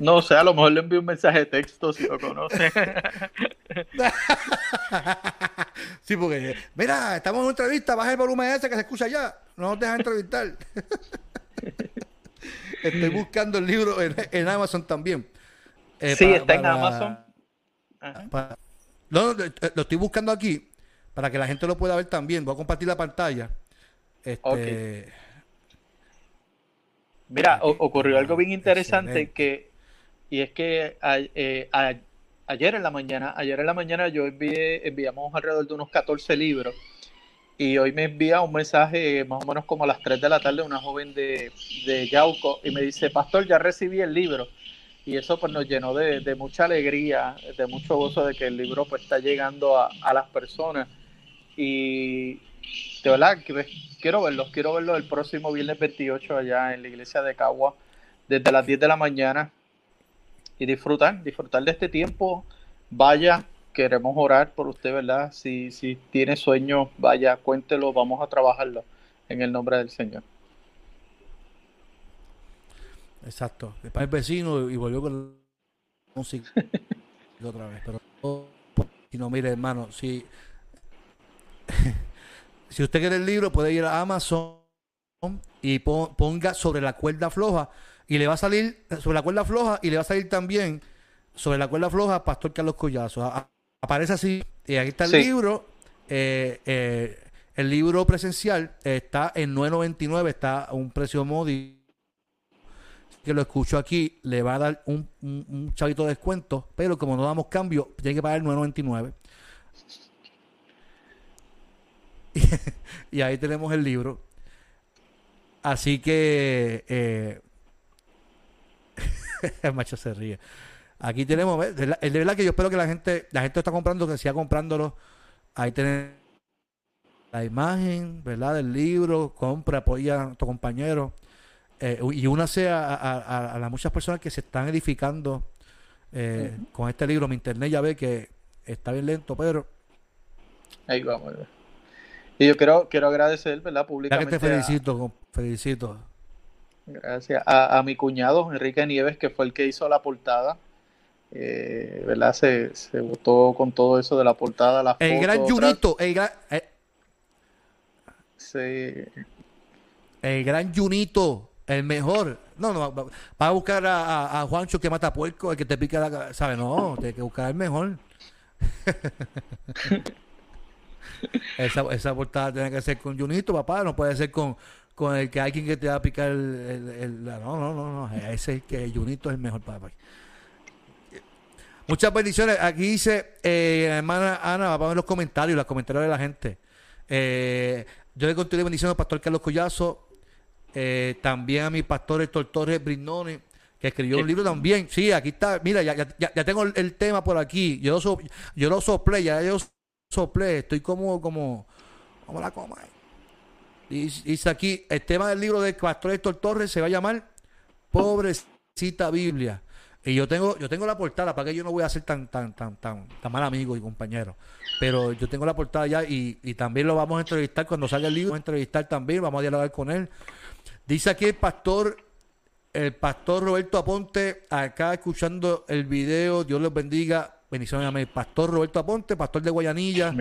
No, sé, a lo mejor le envió un mensaje de texto si lo conoce. sí, porque, mira, estamos en una entrevista, baja el volumen ese que se escucha allá, no nos dejan entrevistar. Estoy buscando el libro en, Amazon también. Eh, sí, está en Amazon. No, lo, estoy buscando aquí para que la gente lo pueda ver también. Voy a compartir la pantalla. Este, Mira, ocurrió algo bien interesante que y es que eh, ayer en la mañana, ayer en la mañana yo envié, enviamos alrededor de unos 14 libros y hoy me envía un mensaje más o menos como a las 3 de la tarde una joven de, de Yauco y me dice, pastor, ya recibí el libro y eso pues nos llenó de, mucha alegría, de mucho gozo de que el libro pues está llegando a, las personas y de verdad quiero verlos, quiero verlos el próximo viernes 28 allá en la iglesia de Cagua desde las 10 de la mañana y disfrutar, disfrutar de este tiempo, vaya, queremos orar por usted, ¿verdad? Si, si tiene sueños, vaya, cuéntelo, vamos a trabajarlo en el nombre del Señor. Exacto. Después el vecino y volvió con música otra vez. Pero si no, mire, hermano, si, si usted quiere el libro, puede ir a Amazon y ponga sobre la cuerda floja y le va a salir sobre la cuerda floja y le va a salir también sobre la cuerda floja Pastor Carlos Collazo. aparece así y aquí está el libro. Eh, eh, el libro presencial está en 9.99, está a un precio módico que lo escucho aquí le va a dar un, un, chavito de descuento, pero como no damos cambio, tiene que pagar 9.99. y ahí tenemos el libro. Así que eh, el macho se ríe. Aquí tenemos, es de verdad que yo espero que la gente, la gente está comprando, que siga comprándolo. Ahí tenemos la imagen, ¿verdad? Del libro, compra, apoya a tu compañero. Eh, y únase a, a, las muchas personas que se están edificando eh, con este libro. Mi internet ya ve que está bien lento, pero... Ahí vamos. Y yo quiero, quiero agradecer, ¿verdad? Públicamente. Ya que te felicito, felicito. Gracias. A, mi cuñado, Enrique Nieves, que fue el que hizo la portada. Eh, ¿Verdad? Se, se votó con todo eso de la portada. La el gran Junito. El gran, sí. el gran Junito. El mejor. No, no, va a buscar a, Juancho que mata puerco, el que te pica la. ¿Sabes? No, tiene que buscar el mejor. esa, esa portada tiene que ser con Junito, papá. No puede ser con, con el que hay quien que te va a picar el, no, no, no, no. Ese es que Junito es el mejor papá. Muchas bendiciones. Aquí dice, eh, hermana Ana, vamos a ver los comentarios, los comentarios de la gente. Eh, yo le conté bendiciones al pastor Carlos Collazo. Eh, también a mi pastor Héctor Torres Brindone, que escribió un libro también. Sí, aquí está. Mira, ya, ya, tengo el, tema por aquí. Yo lo, yo lo soplé, ya yo soplé. Estoy como, como, como la coma. Dice aquí, el tema del libro del pastor Héctor Torres se va a llamar Pobrecita Biblia. Y yo tengo, yo tengo la portada, para que yo no voy a ser tan, tan, tan, tan, tan mal amigo y compañero. Pero yo tengo la portada ya y, y también lo vamos a entrevistar cuando salga el libro, vamos a entrevistar también, vamos a dialogar con él. Dice aquí el pastor, el pastor Roberto Aponte, acá escuchando el video, Dios les bendiga. Bendiciones a mi pastor Roberto Aponte, pastor de Guayanilla.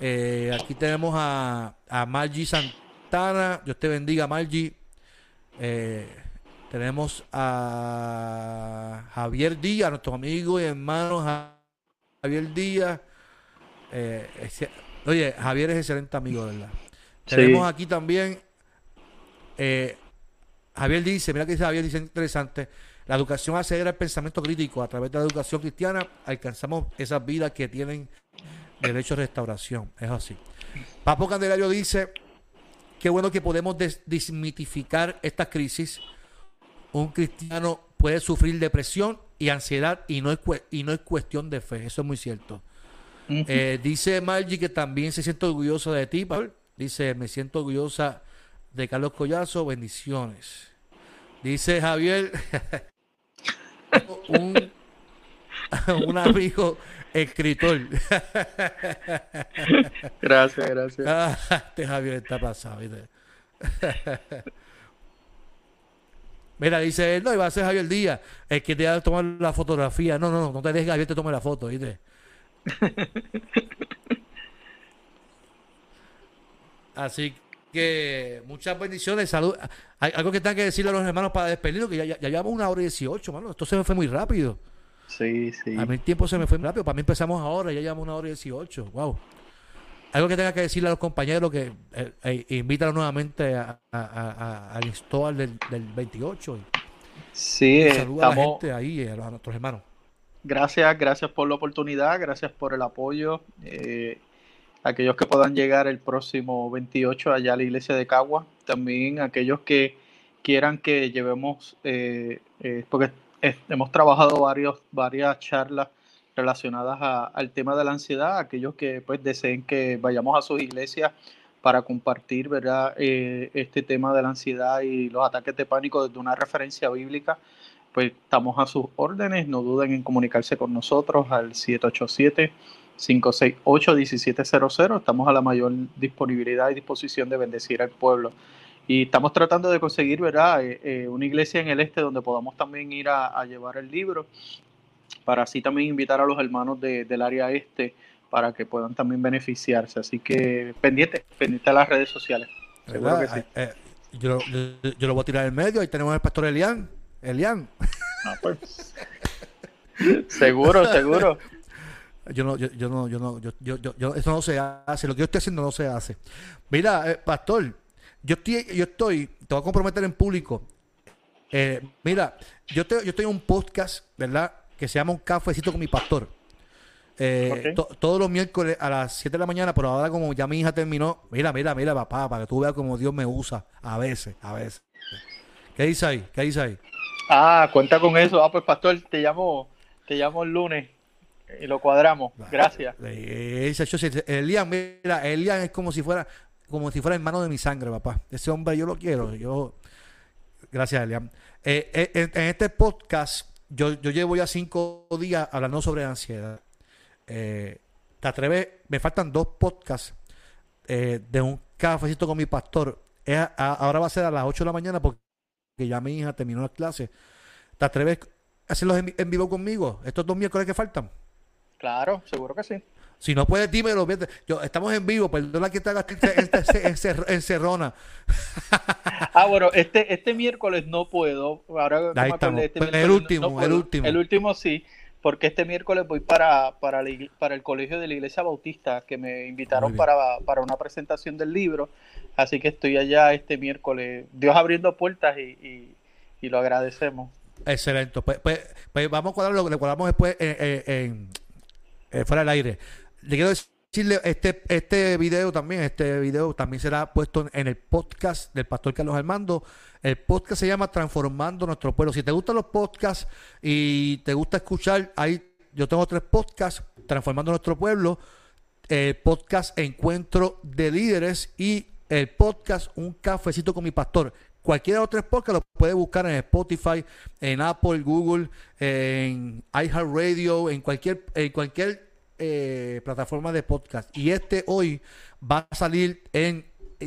Eh, aquí tenemos a, a Margie Santana. Dios te bendiga, Margie. Eh, tenemos a Javier Díaz, nuestro amigo y hermano Javier Díaz. Eh, oye, Javier es excelente amigo, ¿verdad? Tenemos aquí también. Javier dice, mira que dice Javier, dice interesante. La educación acelera el pensamiento crítico. A través de la educación cristiana alcanzamos esas vidas que tienen derecho a restauración. Es así. Papo Candelario dice, qué bueno que podemos desmitificar esta crisis. Un cristiano puede sufrir depresión y ansiedad y no es, y no es cuestión de fe. Eso es muy cierto. Eh, dice Margie que también se siente orgullosa de ti, Pablo. Dice, me siento orgullosa de Carlos Collazo. Bendiciones. Dice Javier, un, un amigo escritor. gracias, gracias. Ah, este Javier está pasado, Mira, dice él, no, iba a ser Javier Díaz, el que te va a tomar la fotografía. No, no, no, no te dejes que Javier te tome la foto, ¿viste? Así que muchas bendiciones, salud. algo que tenga que decirle a los hermanos para despedirlo, que ya, ya, llevamos una hora y dieciocho, mano. Esto se me fue muy rápido. Sí, sí. A mí el tiempo se me fue muy rápido. Para mí empezamos ahora, ya llevamos una hora y dieciocho. Wow. Algo que tenga que decirle a los compañeros que eh, eh nuevamente a, al install del, del 28. Sí, saluda a la gente ahí, a, nuestros hermanos. Gracias, gracias por la oportunidad, gracias por el apoyo. Eh, aquellos que puedan llegar el próximo 28 allá a la iglesia de Cagua, también aquellos que quieran que llevemos, eh, eh, porque hemos trabajado varios, varias charlas relacionadas al tema de la ansiedad, aquellos que pues deseen que vayamos a sus iglesias para compartir ¿verdad? Eh, este tema de la ansiedad y los ataques de pánico desde una referencia bíblica, pues estamos a sus órdenes, no duden en comunicarse con nosotros al 787 568-1700. Estamos a la mayor disponibilidad y disposición de bendecir al pueblo. Y estamos tratando de conseguir, ¿verdad?, eh, eh, una iglesia en el este donde podamos también ir a, llevar el libro, para así también invitar a los hermanos del área este para que puedan también beneficiarse. Así que pendiente, pendiente a las redes sociales. Eh, yo, lo voy a tirar en medio. Ahí tenemos al pastor Elian. Elian. Ah, pues. seguro, seguro. Yo no, yo, yo no, yo no, yo, yo, yo, eso no se hace. Lo que yo estoy haciendo no se hace. Mira, eh, pastor, yo estoy, yo estoy, te voy a comprometer en público. Eh, mira, yo, te, yo tengo un podcast, ¿verdad? Que se llama Un Cafecito con mi pastor. Eh, todos los miércoles a las 7 de la mañana, pero ahora como ya mi hija terminó, mira, mira, mira, papá, para que tú veas cómo Dios me usa a veces, a veces. ¿Qué dice ahí? ¿Qué dice ahí? Ah, cuenta con eso. Ah, pues pastor, te llamo, te llamo el lunes y lo cuadramos. Gracias. Elian, mira, Elian es como si fuera como si fuera hermano de mi sangre, papá. Ese hombre yo lo quiero. Yo Gracias, Elian. Eh, eh, en, este podcast yo, yo llevo ya cinco días hablando sobre ansiedad. Eh, ¿Te atreves? Me faltan dos podcasts de un cafecito con mi pastor. ahora va a ser a las 8 de la mañana porque ya mi hija terminó las clases. ¿Te atreves a hacerlos en vivo conmigo? Estos dos miércoles que faltan. Claro, seguro que sí. Si no puedes, dímelo. Yo, estamos en vivo, perdona que te hagas encerrona. ah, bueno, este, este miércoles no puedo. Ahora Ahí estamos. Este el último, el último. El último sí, porque este miércoles voy para, para, para el colegio de la Iglesia Bautista, que me invitaron para, para una presentación del libro. Así que estoy allá este miércoles. Dios abriendo puertas y, y, lo agradecemos. Excelente. Pues, pues, pues, vamos a cuadrar lo que le cuadramos después en eh, fuera del aire. Le quiero decirle, este, este video también, este video también será puesto en el podcast del Pastor Carlos Armando. El podcast se llama Transformando Nuestro Pueblo. Si te gustan los podcasts y te gusta escuchar, ahí yo tengo tres podcasts, Transformando Nuestro Pueblo, el podcast Encuentro de Líderes y el podcast Un Cafecito con mi Pastor. Cualquiera de los tres podcasts lo puede buscar en Spotify, en Apple, Google, en iHeartRadio, en cualquier, en cualquier eh, plataforma de podcast. Y este hoy va a salir en,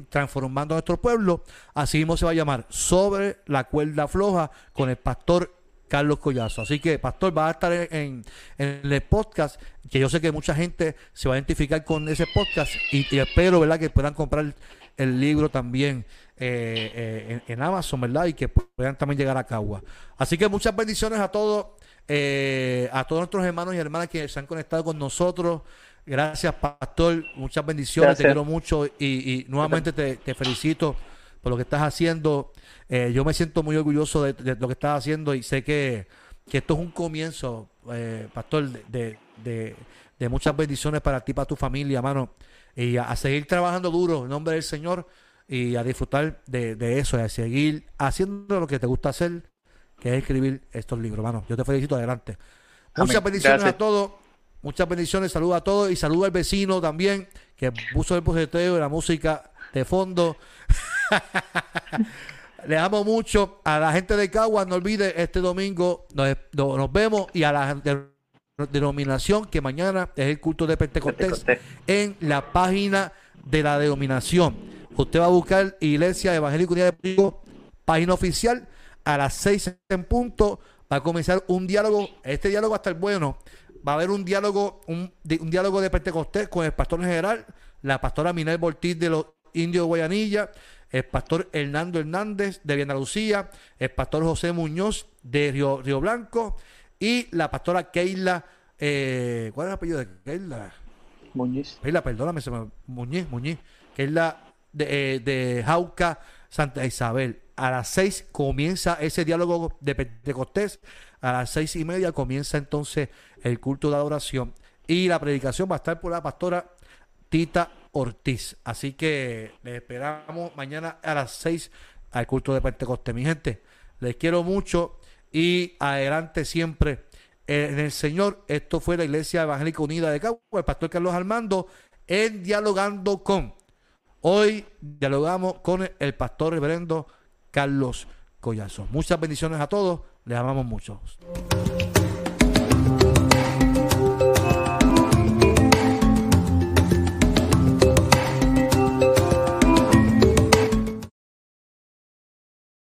Transformando Nuestro Pueblo. Así mismo se va a llamar Sobre la cuerda floja con el pastor Carlos Collazo. Así que, Pastor, va a estar en, el podcast, que yo sé que mucha gente se va a identificar con ese podcast y, espero, ¿verdad?, que puedan comprar el, libro también eh, eh, en, Amazon, ¿verdad? Y que puedan también llegar a Cagua. Así que muchas bendiciones a todos, eh, a todos nuestros hermanos y hermanas que se han conectado con nosotros. Gracias, Pastor. Muchas bendiciones. Te quiero mucho y, nuevamente te felicito por lo que estás haciendo. Eh, yo me siento muy orgulloso de, lo que estás haciendo y sé que, esto es un comienzo, eh, pastor, de, muchas bendiciones para ti, para tu familia, hermano. Y a, seguir trabajando duro en nombre del Señor y a disfrutar de, eso, y a seguir haciendo lo que te gusta hacer, que es escribir estos libros, hermano. Yo te felicito adelante. Muchas bendiciones a todos. Muchas bendiciones, saludos a todos y saludos al vecino también que puso el poseteo y la música de fondo. Le amo mucho a la gente de Cagua. No olvide, este domingo nos, vemos y a la denominación que mañana es el culto de Pentecostés, en la página de la denominación. Usted va a buscar Iglesia Evangélica Unida de Pico, página oficial, a las seis en punto. Va a comenzar un diálogo. Este diálogo va a estar bueno. Va a haber un diálogo, un, un diálogo de Pentecostés con el pastor general, la pastora Minel Bortiz de los Indios de Guayanilla, el pastor Hernando Hernández de Viena Lucía, el pastor José Muñoz de Río, Río Blanco y la pastora Keila, eh, ¿cuál es el apellido de Keila? Muñiz. Keila, perdóname, se me, Muñiz, Muñiz, Keila de, eh, de Jauca, Santa Isabel. A las seis comienza ese diálogo de Pentecostés. A las seis y media comienza entonces el culto de adoración. Y la predicación va a estar por la pastora Tita Ortiz. Así que les esperamos mañana a las 6 al culto de Pentecostés. Mi gente, les quiero mucho y adelante siempre en el Señor. Esto fue la Iglesia Evangélica Unida de Cabo, el pastor Carlos Armando, en Dialogando con. Hoy dialogamos con el pastor reverendo Carlos Collazo. Muchas bendiciones a todos. Les amamos mucho.